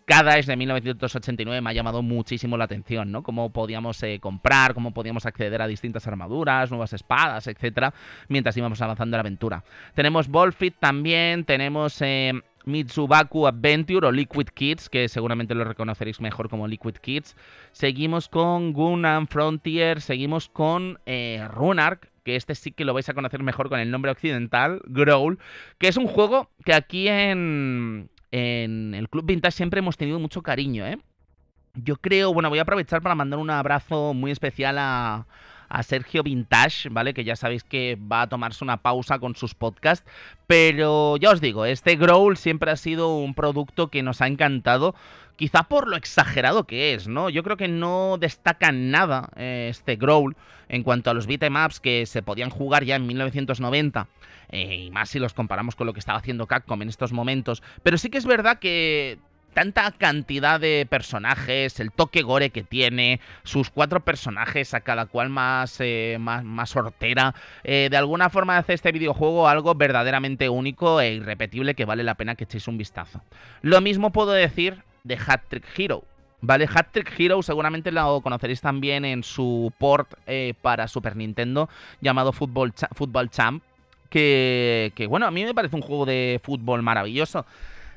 cada es de 1989 me ha llamado muchísimo la atención, ¿no? Cómo podíamos comprar, cómo podíamos acceder a distintas armaduras, nuevas espadas, etcétera, mientras íbamos avanzando en la aventura. Tenemos Bolfit también, tenemos Mitsubaku Adventure o Liquid Kids, que seguramente lo reconoceréis mejor como Liquid Kids. Seguimos con Gundam Frontier, seguimos con eh, Runark, que este sí que lo vais a conocer mejor con el nombre occidental, Growl, que es un juego que aquí en, en el Club Vintage siempre hemos tenido mucho cariño, ¿eh? Yo creo, bueno, voy a aprovechar para mandar un abrazo muy especial a, a Sergio Vintage, ¿vale? Que ya sabéis que va a tomarse una pausa con sus podcasts. Pero ya os digo, este Growl siempre ha sido un producto que nos ha encantado. Quizá por lo exagerado que es, ¿no? Yo creo que no destaca nada eh, este Growl en cuanto a los beatemaps que se podían jugar ya en 1990. Eh, y más si los comparamos con lo que estaba haciendo Capcom en estos momentos. Pero sí que es verdad que tanta cantidad de personajes, el toque gore que tiene, sus cuatro personajes, a cada cual más, eh, más, más, sortera, eh, de alguna forma hace este videojuego algo verdaderamente único e irrepetible que vale la pena que echéis un vistazo. Lo mismo puedo decir de Hat Trick Hero. Vale, Hat Trick Hero seguramente lo conoceréis también en su port eh, para Super Nintendo llamado Football, Football Champ, que, que bueno, a mí me parece un juego de fútbol maravilloso.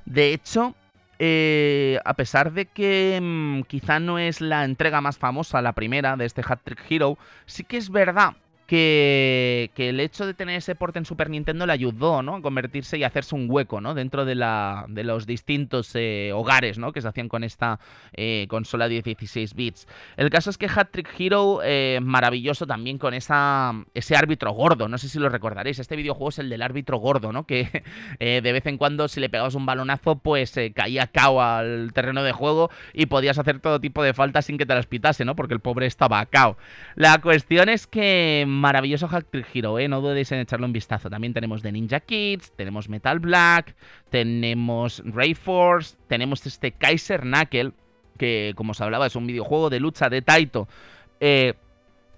De hecho, eh, a pesar de que mmm, quizá no es la entrega más famosa, la primera de este Hat Trick Hero, sí que es verdad que, el hecho de tener ese porte en Super Nintendo le ayudó, ¿no? A convertirse y hacerse un hueco, ¿no? Dentro de, la, de los distintos eh, hogares, ¿no? Que se hacían con esta eh, consola de 16 bits. El caso es que Hat Trick Hero, eh, maravilloso también con esa, ese árbitro gordo, no sé si lo recordaréis, este videojuego es el del árbitro gordo, ¿no? Que [LAUGHS] de vez en cuando si le pegabas un balonazo, pues caía cao al terreno de juego y podías hacer todo tipo de faltas sin que te las pitase, ¿no? Porque el pobre estaba cao. La cuestión es que maravilloso Hack Hero, ¿eh? No dudéis en echarle un vistazo. También tenemos The Ninja Kids, tenemos Metal Black, tenemos Ray Force, tenemos este Kaiser Knuckle, que como os hablaba es un videojuego de lucha de Taito. Eh,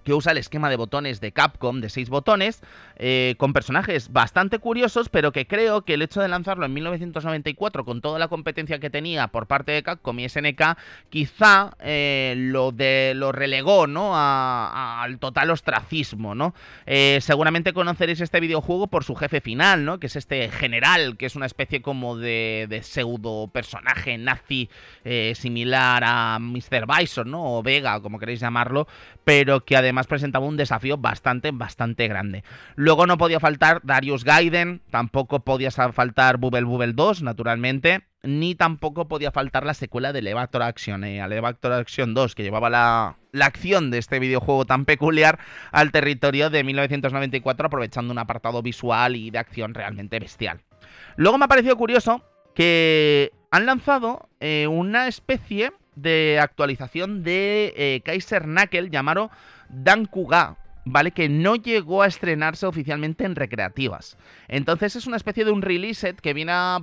que usa el esquema de botones de Capcom, de 6 botones, eh, con personajes bastante curiosos, pero que creo que el hecho de lanzarlo en 1994, con toda la competencia que tenía por parte de Capcom y SNK, quizá eh, lo, de, lo relegó ¿no? Al total ostracismo. ¿no? Eh, seguramente conoceréis este videojuego por su jefe final, ¿no? que es este general, que es una especie como de, pseudo personaje nazi similar a Mr. Bison, ¿no? o Vega, como queréis llamarlo, pero que además presentaba un desafío bastante, bastante grande. Luego no podía faltar Darius Gaiden, tampoco podía faltar Bubble Bubble 2, naturalmente, ni tampoco podía faltar la secuela de Elevator Action, eh, Elevator Action 2, que llevaba la, la acción de este videojuego tan peculiar al territorio de 1994, aprovechando un apartado visual y de acción realmente bestial. Luego me ha parecido curioso que han lanzado eh, una especie de actualización de eh, Kaiser Knuckle llamado Dankuga, ¿vale? Que no llegó a estrenarse oficialmente en recreativas. Entonces es una especie de un release que viene a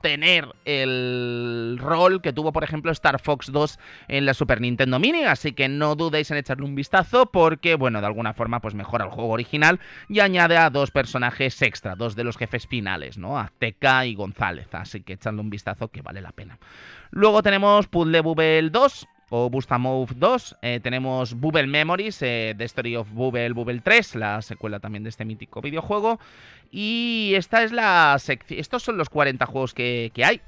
tener el rol que tuvo, por ejemplo, Star Fox 2 en la Super Nintendo Mini, así que no dudéis en echarle un vistazo porque, bueno, de alguna forma pues mejora el juego original y añade a dos personajes extra, dos de los jefes finales, ¿no? Azteca y González, así que echadle un vistazo que vale la pena. Luego tenemos Puzzle Bubble 2, o Bustamove 2. Eh, tenemos Bubble Memories, eh, The Story of Bubble, Bubble 3, la secuela también de este mítico videojuego. Y esta es la sección. Estos son los 40 juegos que, hay.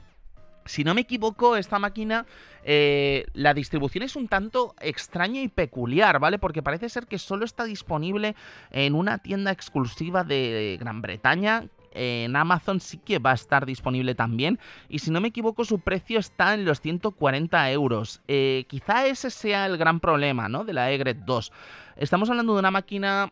Si no me equivoco, esta máquina, eh, la distribución es un tanto extraña y peculiar, ¿vale? Porque parece ser que solo está disponible en una tienda exclusiva de Gran Bretaña, en Amazon sí que va a estar disponible también. Y si no me equivoco, su precio está en los 140 euros. Eh, quizá ese sea el gran problema, ¿no? De la Egret 2. Estamos hablando de una máquina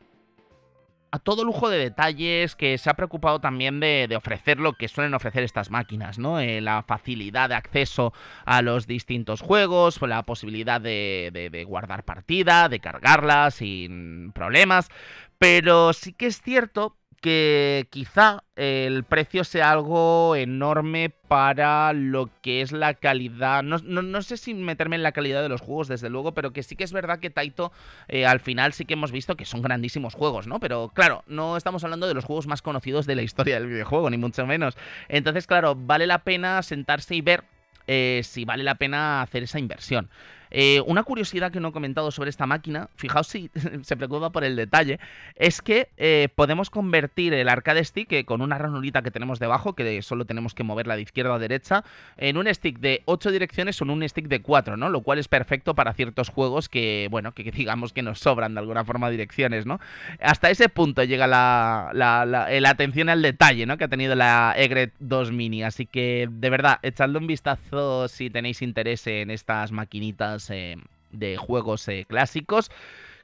a todo lujo de detalles, que se ha preocupado también de, ofrecer lo que suelen ofrecer estas máquinas, ¿no? Eh, la facilidad de acceso a los distintos juegos, la posibilidad de, de, de guardar partida, de cargarla sin problemas. Pero sí que es cierto que quizá el precio sea algo enorme para lo que es la calidad. No, no, no, sé si meterme en la calidad de los juegos, desde luego, pero que sí que es verdad que Taito eh, al final sí que hemos visto que son grandísimos juegos, ¿no? Pero claro, no estamos hablando de los juegos más conocidos de la historia del videojuego, ni mucho menos. Entonces, claro, vale la pena sentarse y ver eh, si vale la pena hacer esa inversión. Eh, una curiosidad que no he comentado sobre esta máquina, fijaos si [LAUGHS] se preocupa por el detalle, es que eh, podemos convertir el arcade stick que con una ranurita que tenemos debajo, que solo tenemos que moverla de izquierda a derecha, en un stick de 8 direcciones o en un stick de 4, ¿no? Lo cual es perfecto para ciertos juegos que, bueno, que, [LAUGHS] digamos que nos sobran de alguna forma direcciones, ¿no? Hasta ese punto llega la, la, atención al detalle, ¿no? Que ha tenido la Egret 2 Mini. Así que, de verdad, echadle un vistazo si tenéis interés en estas maquinitas eh, de juegos eh, clásicos.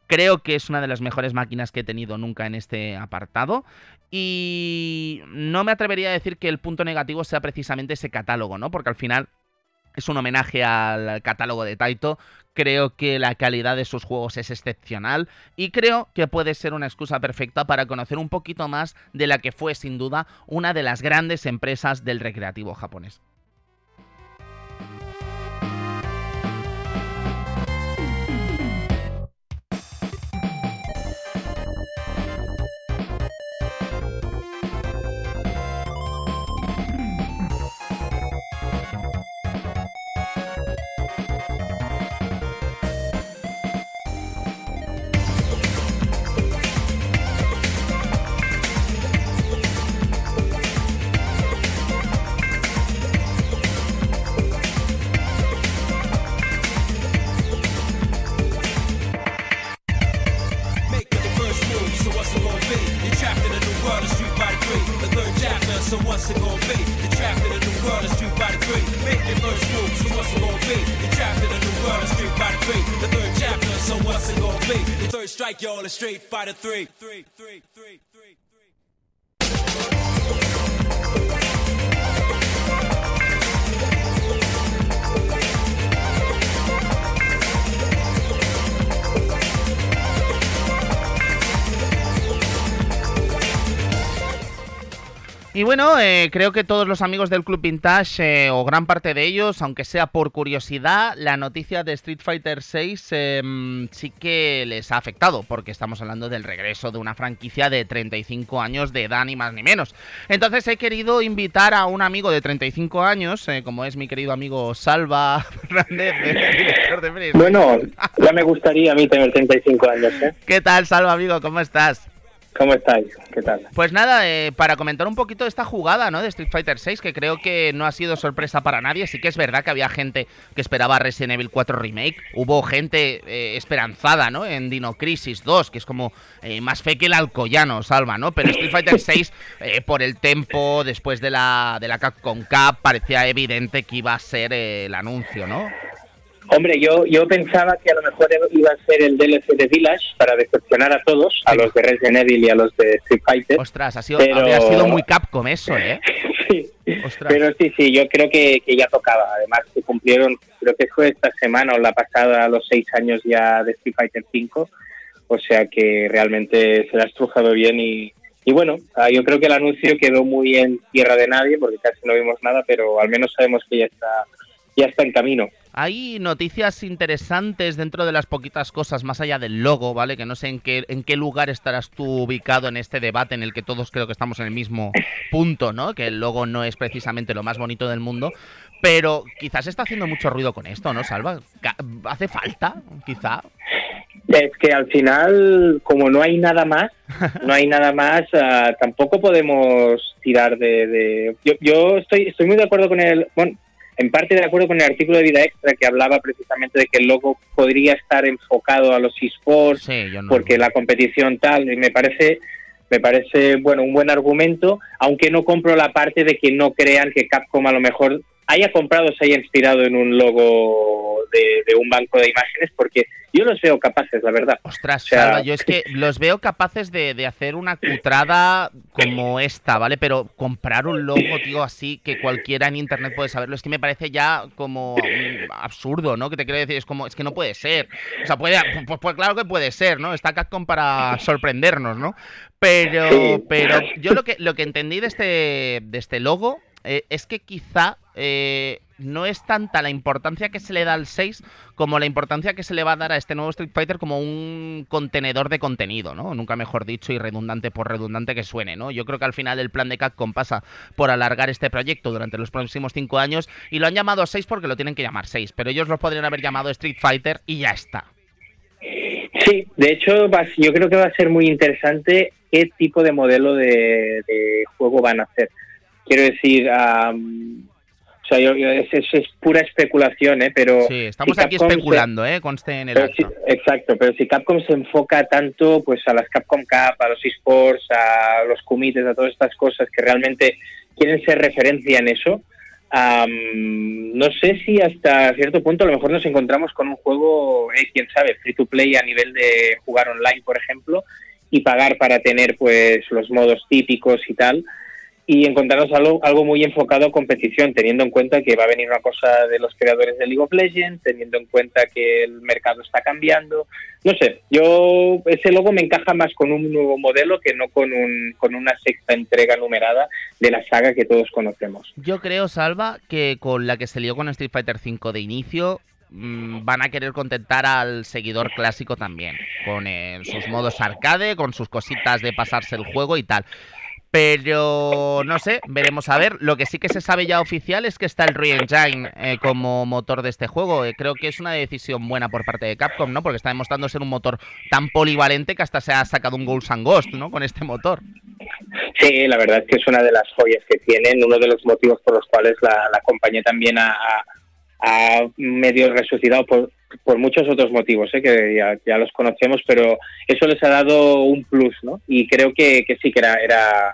Creo que es una de las mejores máquinas que he tenido nunca en este apartado. Y no me atrevería a decir que el punto negativo sea precisamente ese catálogo, ¿no? Porque al final es un homenaje al catálogo de Taito. Creo que la calidad de sus juegos es excepcional y creo que puede ser una excusa perfecta para conocer un poquito más de la que fue sin duda una de las grandes empresas del recreativo japonés. Y'all a Street Fighter 3. Y bueno, eh, creo que todos los amigos del Club Vintage, eh, o gran parte de ellos, aunque sea por curiosidad, la noticia de Street Fighter VI em, sí que les ha afectado, porque estamos hablando del regreso de una franquicia de 35 años de edad, ni más ni menos. Entonces he querido invitar a un amigo de 35 años, eh, como es mi querido amigo Salva [LAUGHS] Fernández, director de Bueno, ya me gustaría a mí tener 35 años. ¿Qué tal, Salva, amigo? ¿Cómo estás? ¿Cómo estáis? ¿Qué tal? Pues nada, eh, para comentar un poquito de esta jugada, ¿no? De Street Fighter 6, que creo que no ha sido sorpresa para nadie. Sí que es verdad que había gente que esperaba Resident Evil 4 Remake. Hubo gente eh, esperanzada, ¿no? En Dino Crisis 2, que es como eh, más fe que el alcoyano, Salva, ¿no? Pero Street Fighter [LAUGHS] 6, por el tempo, después de la, de la Capcom Cup, parecía evidente que iba a ser el anuncio, ¿no? Hombre, yo, yo pensaba que a lo mejor iba a ser el DLC de Village para decepcionar a todos, a los de Resident Evil y a los de Street Fighter. Ostras, ha sido, habría sido muy Capcom eso, [LAUGHS] ¿eh? sí, pero sí, sí, yo creo que, que, ya tocaba. Además, se cumplieron, creo que fue esta semana o la pasada, los seis años ya de Street Fighter 5. O sea que realmente se la ha estrujado bien y, y bueno, ah, yo creo que el anuncio quedó muy en tierra de nadie porque casi no vimos nada, pero al menos sabemos que ya está, ya está en camino. Hay noticias interesantes dentro de las poquitas cosas, más allá del logo, ¿vale? Que no sé en qué, en qué lugar estarás tú ubicado en este debate en el que todos creo que estamos en el mismo [LAUGHS] punto, ¿no? Que el logo no es precisamente lo más bonito del mundo, pero quizás está haciendo mucho ruido con esto, ¿no, Salva? ¿Hace falta, quizá? Es que al final, como no hay nada más, [LAUGHS] no hay nada más, ah, tampoco podemos tirar de... Yo, yo, estoy, estoy muy de acuerdo con el... Bueno, en parte de acuerdo con el artículo de Vida Extra que hablaba precisamente de que el logo podría estar enfocado a los esports porque la competición tal y me parece me parece bueno un buen argumento aunque no compro la parte de que no crean que Capcom a lo mejor haya comprado se haya inspirado en un logo de, un banco de imágenes porque yo los veo capaces, la verdad. Ostras, yo es que [LAUGHS] los veo capaces de, hacer una cutrada como esta, ¿vale? Pero comprar un logo, tío, así que cualquiera en internet puede saberlo, es que me parece ya como absurdo, ¿no? Que te quiero decir, es como, es que no puede ser. O sea, puede, pues, pues, claro que puede ser, ¿no? Está Capcom para sorprendernos, ¿no? Pero, pero yo lo que, lo que entendí de este, de este logo eh, es que quizá eh, no es tanta la importancia que se le da al 6 como la importancia que se le va a dar a este nuevo Street Fighter como un contenedor de contenido, ¿no? Nunca mejor dicho y redundante por redundante que suene, ¿no? Yo creo que al final el plan de Capcom pasa por alargar este proyecto durante los próximos 5 años y lo han llamado 6 porque lo tienen que llamar 6, pero ellos lo podrían haber llamado Street Fighter y ya está. Sí, de hecho, yo creo que va a ser muy interesante qué tipo de modelo de, juego van a hacer. Quiero decir, o sea, es, pura especulación, ¿eh? Pero sí, estamos aquí especulando, ¿eh? Conste en el Exacto, pero si Capcom se enfoca tanto pues a las Capcom Cup, a los esports, a los comités, a todas estas cosas que realmente quieren ser referencia en eso, no sé si hasta cierto punto a lo mejor nos encontramos con un juego, eh, quién sabe, free to play a nivel de jugar online, por ejemplo, y pagar para tener pues los modos típicos y tal y encontrarnos algo, algo muy enfocado a competición, teniendo en cuenta que va a venir una cosa de los creadores de League of Legends, teniendo en cuenta que el mercado está cambiando. No sé, yo ese logo me encaja más con un nuevo modelo que no con, un, con una sexta entrega numerada de la saga que todos conocemos. Yo creo, Salva, que con la que se lió con Street Fighter V de inicio, mm, van a querer contentar al seguidor clásico también, con sus modos arcade, con sus cositas de pasarse el juego y tal. Pero no sé, veremos a ver. Lo que sí que se sabe ya oficial es que está el Re-Engine eh, como motor de este juego. Eh, creo que es una decisión buena por parte de Capcom, ¿no? Porque está demostrando ser un motor tan polivalente que hasta se ha sacado un Ghosts and Ghost, ¿no? Con este motor. Sí, la verdad es que es una de las joyas que tienen, uno de los motivos por los cuales la, compañía también ha, medio resucitado por, por muchos otros motivos, ¿eh? que ya, los conocemos, pero eso les ha dado un plus, ¿no? Y creo que, que sí que era, era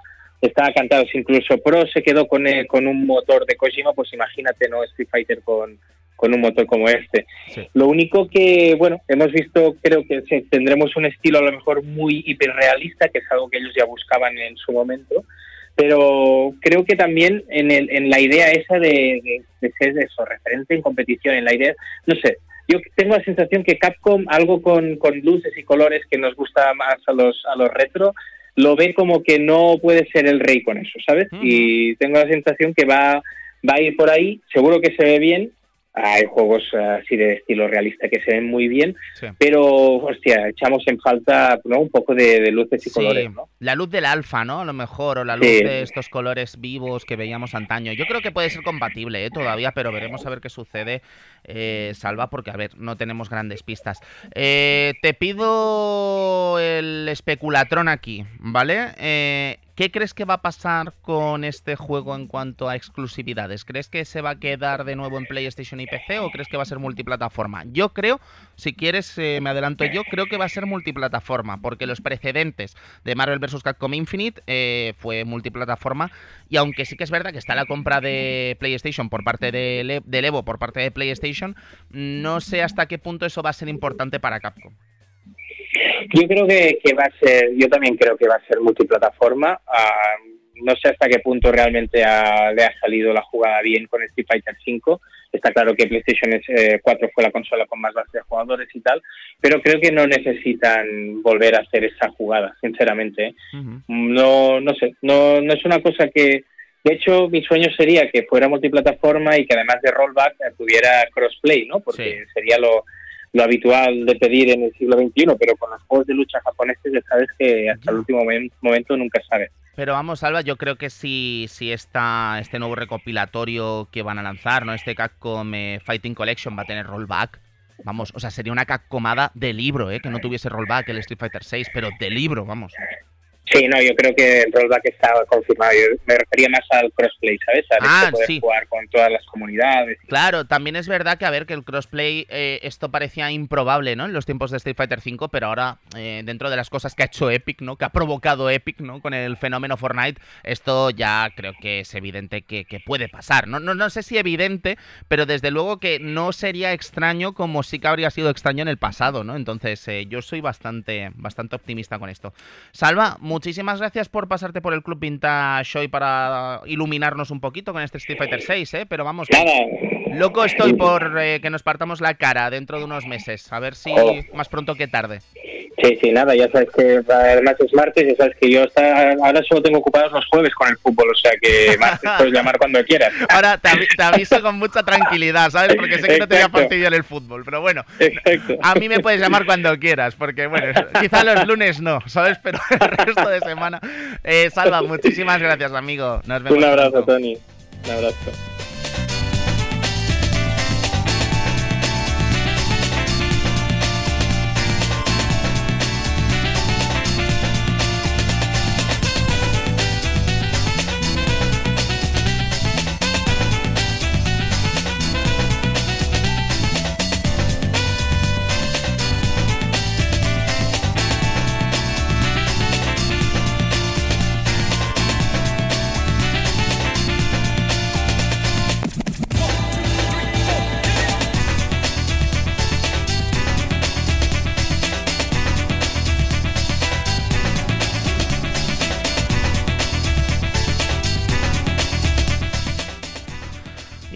estaba cantado. incluso Pro se quedó con, eh, con un motor de Kojima, pues imagínate, ¿no? Street Fighter con, con un motor como este. Lo único que, bueno, hemos visto, creo que tendremos un estilo a lo mejor muy hiperrealista, que es algo que ellos ya buscaban en su momento, pero creo que también en, el, en la idea esa de, de, ser eso, referente en competición, en la idea, no sé, yo tengo la sensación que Capcom, algo con, con luces y colores que nos gusta más a los, a los retro, lo ve como que no puede ser el rey con eso, ¿sabes? Y tengo la sensación que va, va a ir por ahí, seguro que se ve bien, hay juegos eh, así de estilo realista que se ven muy bien, pero, hostia, echamos en falta ¿no? un poco de, luces y colores, ¿no? La luz del alfa, ¿no? A lo mejor, o la luz de estos colores vivos que veíamos antaño. Yo creo que puede ser compatible ¿eh? todavía, pero veremos a ver qué sucede, eh, Salva, porque, a ver, no tenemos grandes pistas. Eh, te pido el especulatrón aquí, ¿vale? ¿Qué crees que va a pasar con este juego en cuanto a exclusividades? ¿Crees que se va a quedar de nuevo en PlayStation y PC o crees que va a ser multiplataforma? Yo creo, si quieres eh, me adelanto yo, creo que va a ser multiplataforma, porque los precedentes de Marvel vs. Capcom Infinite eh, fue multiplataforma y aunque sí que es verdad que está la compra de PlayStation por parte de, de Evo, por parte de PlayStation, no sé hasta qué punto eso va a ser importante para Capcom. Yo creo que, va a ser, yo también creo que va a ser multiplataforma. Ah, no sé hasta qué punto realmente le ha salido la jugada bien con Street Fighter 5. Está claro que PlayStation 4 eh, fue la consola con más base de jugadores y tal, pero creo que no necesitan volver a hacer esa jugada, sinceramente. ¿eh? No, no sé, no, no es una cosa que, de hecho, mi sueño sería que fuera multiplataforma y que además de rollback eh, tuviera crossplay, ¿no? Porque sería lo, lo habitual de pedir en el siglo XXI, pero con los juegos de lucha japoneses ya sabes que hasta el último momento nunca sabes. Pero vamos, Alba, yo creo que si, si esta, este nuevo recopilatorio que van a lanzar, ¿no? Este Capcom eh, Fighting Collection va a tener rollback. Vamos, o sea, sería una Capcomada de libro, ¿eh? Que no tuviese rollback el Street Fighter 6, pero de libro, vamos. Sí, no, yo creo que el rollback estaba confirmado. Yo me refería más al crossplay, ¿sabes? A ah, poder jugar con todas las comunidades. Claro, también es verdad que, a ver, que el crossplay, eh, esto parecía improbable, ¿no? En los tiempos de Street Fighter V, pero ahora, eh, dentro de las cosas que ha hecho Epic, ¿no? Que ha provocado Epic, ¿no? Con el fenómeno Fortnite, esto ya creo que es evidente que, puede pasar. No, no, no sé si evidente, pero desde luego que no sería extraño como sí que habría sido extraño en el pasado, ¿no? Entonces, eh, yo soy bastante, bastante optimista con esto. Salva, muchísimas gracias por pasarte por el Club Vintage hoy para iluminarnos un poquito con este Street Fighter 6, ¿eh? Pero vamos, loco estoy por eh, que nos partamos la cara dentro de unos meses. A ver si oh. más pronto que tarde. Sí, sí, nada, ya sabes que además es martes, ya sabes que yo está, ahora solo tengo ocupados los jueves con el fútbol, o sea que [LAUGHS] martes puedes llamar cuando quieras. Ahora te, avi- te aviso con mucha tranquilidad, ¿sabes? Porque sé que no te voy a fastidiar el fútbol, pero bueno, Exacto. a mí me puedes llamar cuando quieras, porque bueno, quizá los lunes no, ¿sabes? Pero [LAUGHS] el resto de semana. Eh, Salva, muchísimas gracias, amigo. Nos vemos Un abrazo, pronto. Tony. Un abrazo.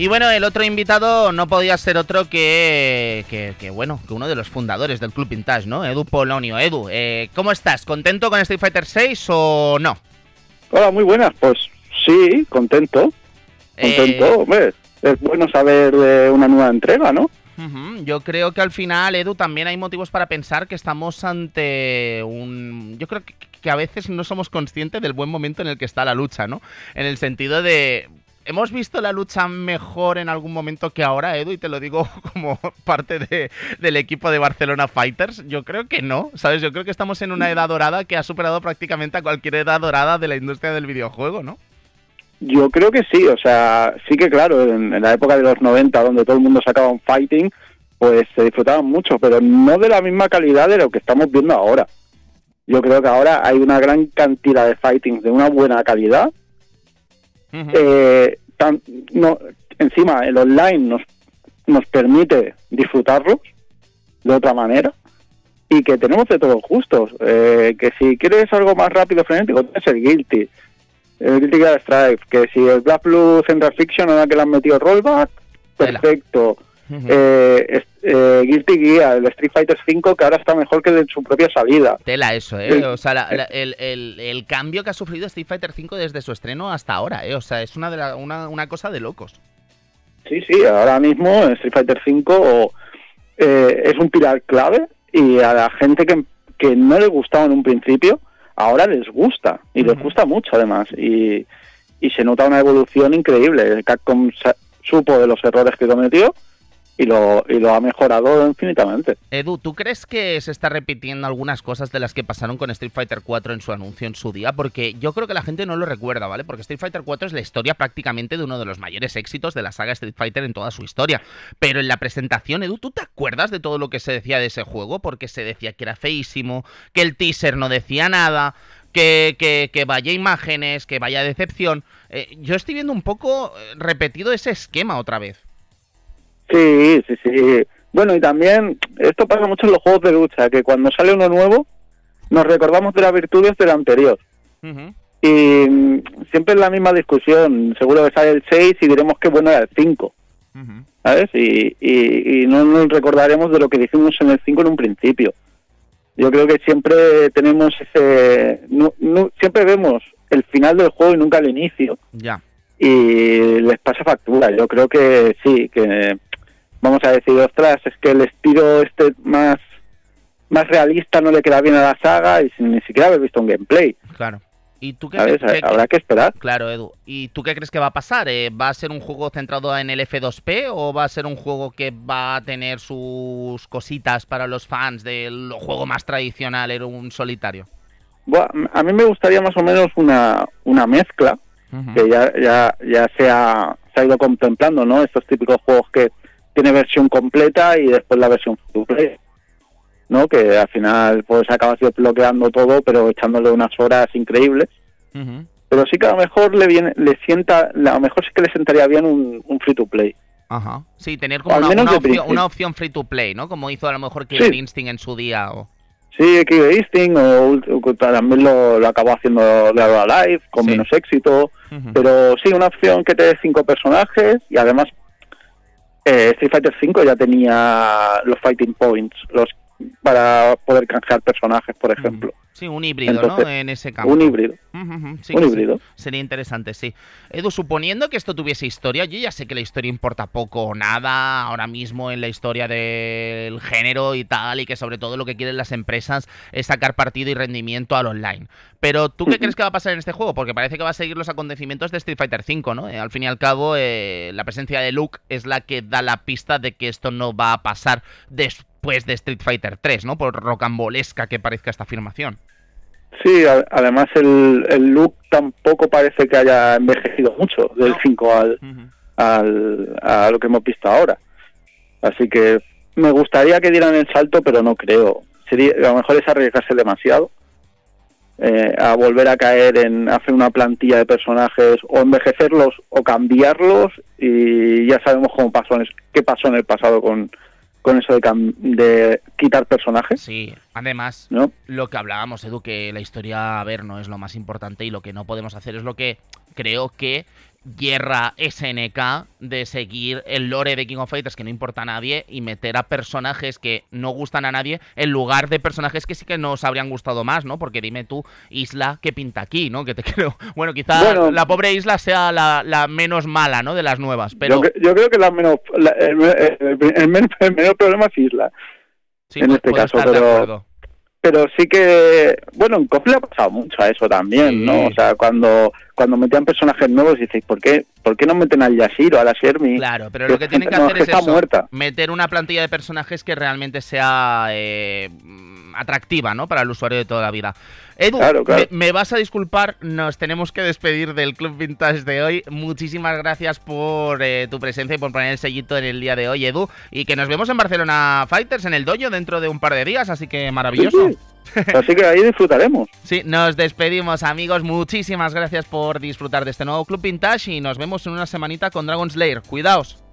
Y bueno, el otro invitado no podía ser otro que, que, que, bueno, que uno de los fundadores del Club Vintage, ¿no? Edu Polonio. Edu, eh, ¿cómo estás? ¿Contento con Street Fighter 6 o no? Hola, muy buenas. Pues sí, contento. Contento. Eh, Hombre, es bueno saber de una nueva entrega, ¿no? Yo creo que al final, Edu, también hay motivos para pensar que estamos ante un... Yo creo que, que a veces no somos conscientes del buen momento en el que está la lucha, ¿no? En el sentido de... ¿Hemos visto la lucha mejor en algún momento que ahora, Edu? Y te lo digo [LAUGHS] como parte de- del equipo de Barcelona Fighters. Yo creo que no, ¿sabes? Yo creo que estamos en una edad dorada que ha superado prácticamente a cualquier edad dorada de la industria del videojuego, ¿no? Yo creo que sí, o sea, sí que claro, en, en la época de los 90, donde todo el mundo sacaba un fighting, pues se disfrutaban mucho, pero no de la misma calidad de lo que estamos viendo ahora. Yo creo que ahora hay una gran cantidad de fightings de una buena calidad. Eh, tan- no, encima, el online nos, nos permite disfrutarlos de otra manera y que tenemos de todos gustos. Eh, que si quieres algo más rápido, frenético, tienes el Guilty. El Guilty Gear Strive. Que si el Black Blue Central Fiction, ahora que le han metido rollback, perfecto. Eh, eh, Guilty Gear, el Street Fighter 5, que ahora está mejor que de su propia salida. Tela eso, ¿eh? El- O sea, la- la- el, el- el cambio que ha sufrido Street Fighter V desde su estreno hasta ahora, ¿eh? O sea, es una, de la- una, una cosa de locos. Sí, sí, ahora mismo en Street Fighter 5 eh, es un pilar clave y a la gente que, que no le gustaba en un principio, ahora les gusta y les gusta mucho además y, y se nota una evolución increíble. Capcom sa- supo de los errores que cometió y lo, ha mejorado infinitamente. Edu, ¿tú crees que se está repitiendo algunas cosas de las que pasaron con Street Fighter 4 en su anuncio en su día? Porque yo creo que la gente no lo recuerda, ¿vale? Porque Street Fighter 4 es la historia prácticamente de uno de los mayores éxitos de la saga Street Fighter en toda su historia. Pero en la presentación, Edu, ¿tú te acuerdas de todo lo que se decía de ese juego? Porque se decía que era feísimo, que el teaser no decía nada, que, que, que vaya imágenes, que vaya decepción. Eh, yo estoy viendo un poco eh, repetido ese esquema otra vez. Sí, sí, sí. Bueno, y también esto pasa mucho en los juegos de lucha, que cuando sale uno nuevo nos recordamos de las virtudes del anterior. Y mm, siempre es la misma discusión. Seguro que sale el 6 y diremos que bueno era el 5, Ujú. ¿sabes? Y, y, y no nos recordaremos de lo que dijimos en el 5 en un principio. Yo creo que siempre tenemos ese... no- no- siempre vemos el final del juego y nunca el inicio. Ya. Y les pasa factura. Yo creo que sí, que vamos a decir, ostras, es que el estilo este más más realista no le queda bien a la saga y sin ni siquiera haber visto un gameplay. Claro. ¿Y tú qué, ¿Sabes? qué- Habrá que esperar. Claro, Edu. ¿Y tú qué crees que va a pasar? Eh, ¿Va a ser un juego centrado en el F2P o va a ser un juego que va a tener sus cositas para los fans del juego más tradicional, era un solitario? Buah, a mí me gustaría más o menos una, una mezcla, que ya, ya, ya se, ha, se ha ido contemplando, ¿no? Estos típicos juegos que tiene versión completa y después la versión free to play, ¿no? Que al final pues acabas desbloqueando todo, pero echándole unas horas increíbles. Pero sí que a lo mejor le viene, le sienta, a lo mejor sí que le sentaría bien un, un free to play. Ajá. Sí, tener como una, opción, principio. una opción free to play, ¿no? Como hizo a lo mejor Killer Sí. Instinct en su día. O... Sí, Killer Instinct o, o también lo, lo acabó haciendo or Alive con Sí. menos éxito. Pero sí, una opción que te dé cinco personajes y además eh, Street Fighter V ya tenía los fighting points, los para poder canjear personajes, por ejemplo. Sí, un híbrido, Entonces, ¿no? En ese campo. Un híbrido. Sí un sí. híbrido. Sería interesante, sí. Edu, suponiendo que esto tuviese historia, yo ya sé que la historia importa poco o nada ahora mismo en la historia del género y tal, y que sobre todo lo que quieren las empresas es sacar partido y rendimiento al online. Pero ¿tú qué crees que va a pasar en este juego? Porque parece que va a seguir los acontecimientos de Street Fighter V, ¿no? Eh, al fin y al cabo, eh, la presencia de Luke es la que da la pista de que esto no va a pasar después de Street Fighter 3, ¿no? Por rocambolesca que parezca esta afirmación. Sí, a- además el, el look tampoco parece que haya envejecido mucho del No. 5 al, al, a lo que hemos visto ahora. Así que me gustaría que dieran el salto, pero no creo. Sería, a lo mejor es arriesgarse demasiado eh, a volver a caer en hacer una plantilla de personajes o envejecerlos o cambiarlos y ya sabemos cómo pasó en qué pasó en el pasado con, con eso de, cam- de quitar personajes, Sí, además, ¿no? lo que hablábamos, Edu, que la historia, a ver, no es lo más importante y lo que no podemos hacer es lo que creo que hierra SNK de seguir el lore de King of Fighters que no importa a nadie y meter a personajes que no gustan a nadie en lugar de personajes que sí que nos habrían gustado más, ¿no? Porque dime tú, Isla, ¿qué pinta aquí, no? Que te [LAUGHS] creo. Bueno, quizá Bueno. la pobre Isla sea la, la menos mala, ¿no? De las nuevas, pero... Yo, cre- yo creo que la menos, la- el, el- el men- el menor problema es Isla. sí, en pu- este caso, pero-. Pero sí que, bueno, en le ha pasado mucho a eso también, Sí. ¿no? O sea, cuando cuando metían personajes nuevos, dices, ¿por qué, ¿por qué no meten al Yashiro, a la Shermi? Claro, pero lo que tienen que no, hacer que es está eso, muerta. meter una plantilla de personajes que realmente sea eh, atractiva, ¿no? Para el usuario de toda la vida. Edu, Claro, claro. Me, me vas a disculpar, nos tenemos que despedir del Club Vintage de hoy. Muchísimas gracias por eh, tu presencia y por poner el sellito en el día de hoy, Edu. Y que nos vemos en Barcelona Fighters, en el dojo, dentro de un par de días, así que maravilloso. Sí, sí. Así que ahí disfrutaremos. [LAUGHS] Sí, nos despedimos, amigos. Muchísimas gracias por disfrutar de este nuevo Club Vintage y nos vemos en una semanita con Dragon Slayer. Cuidaos.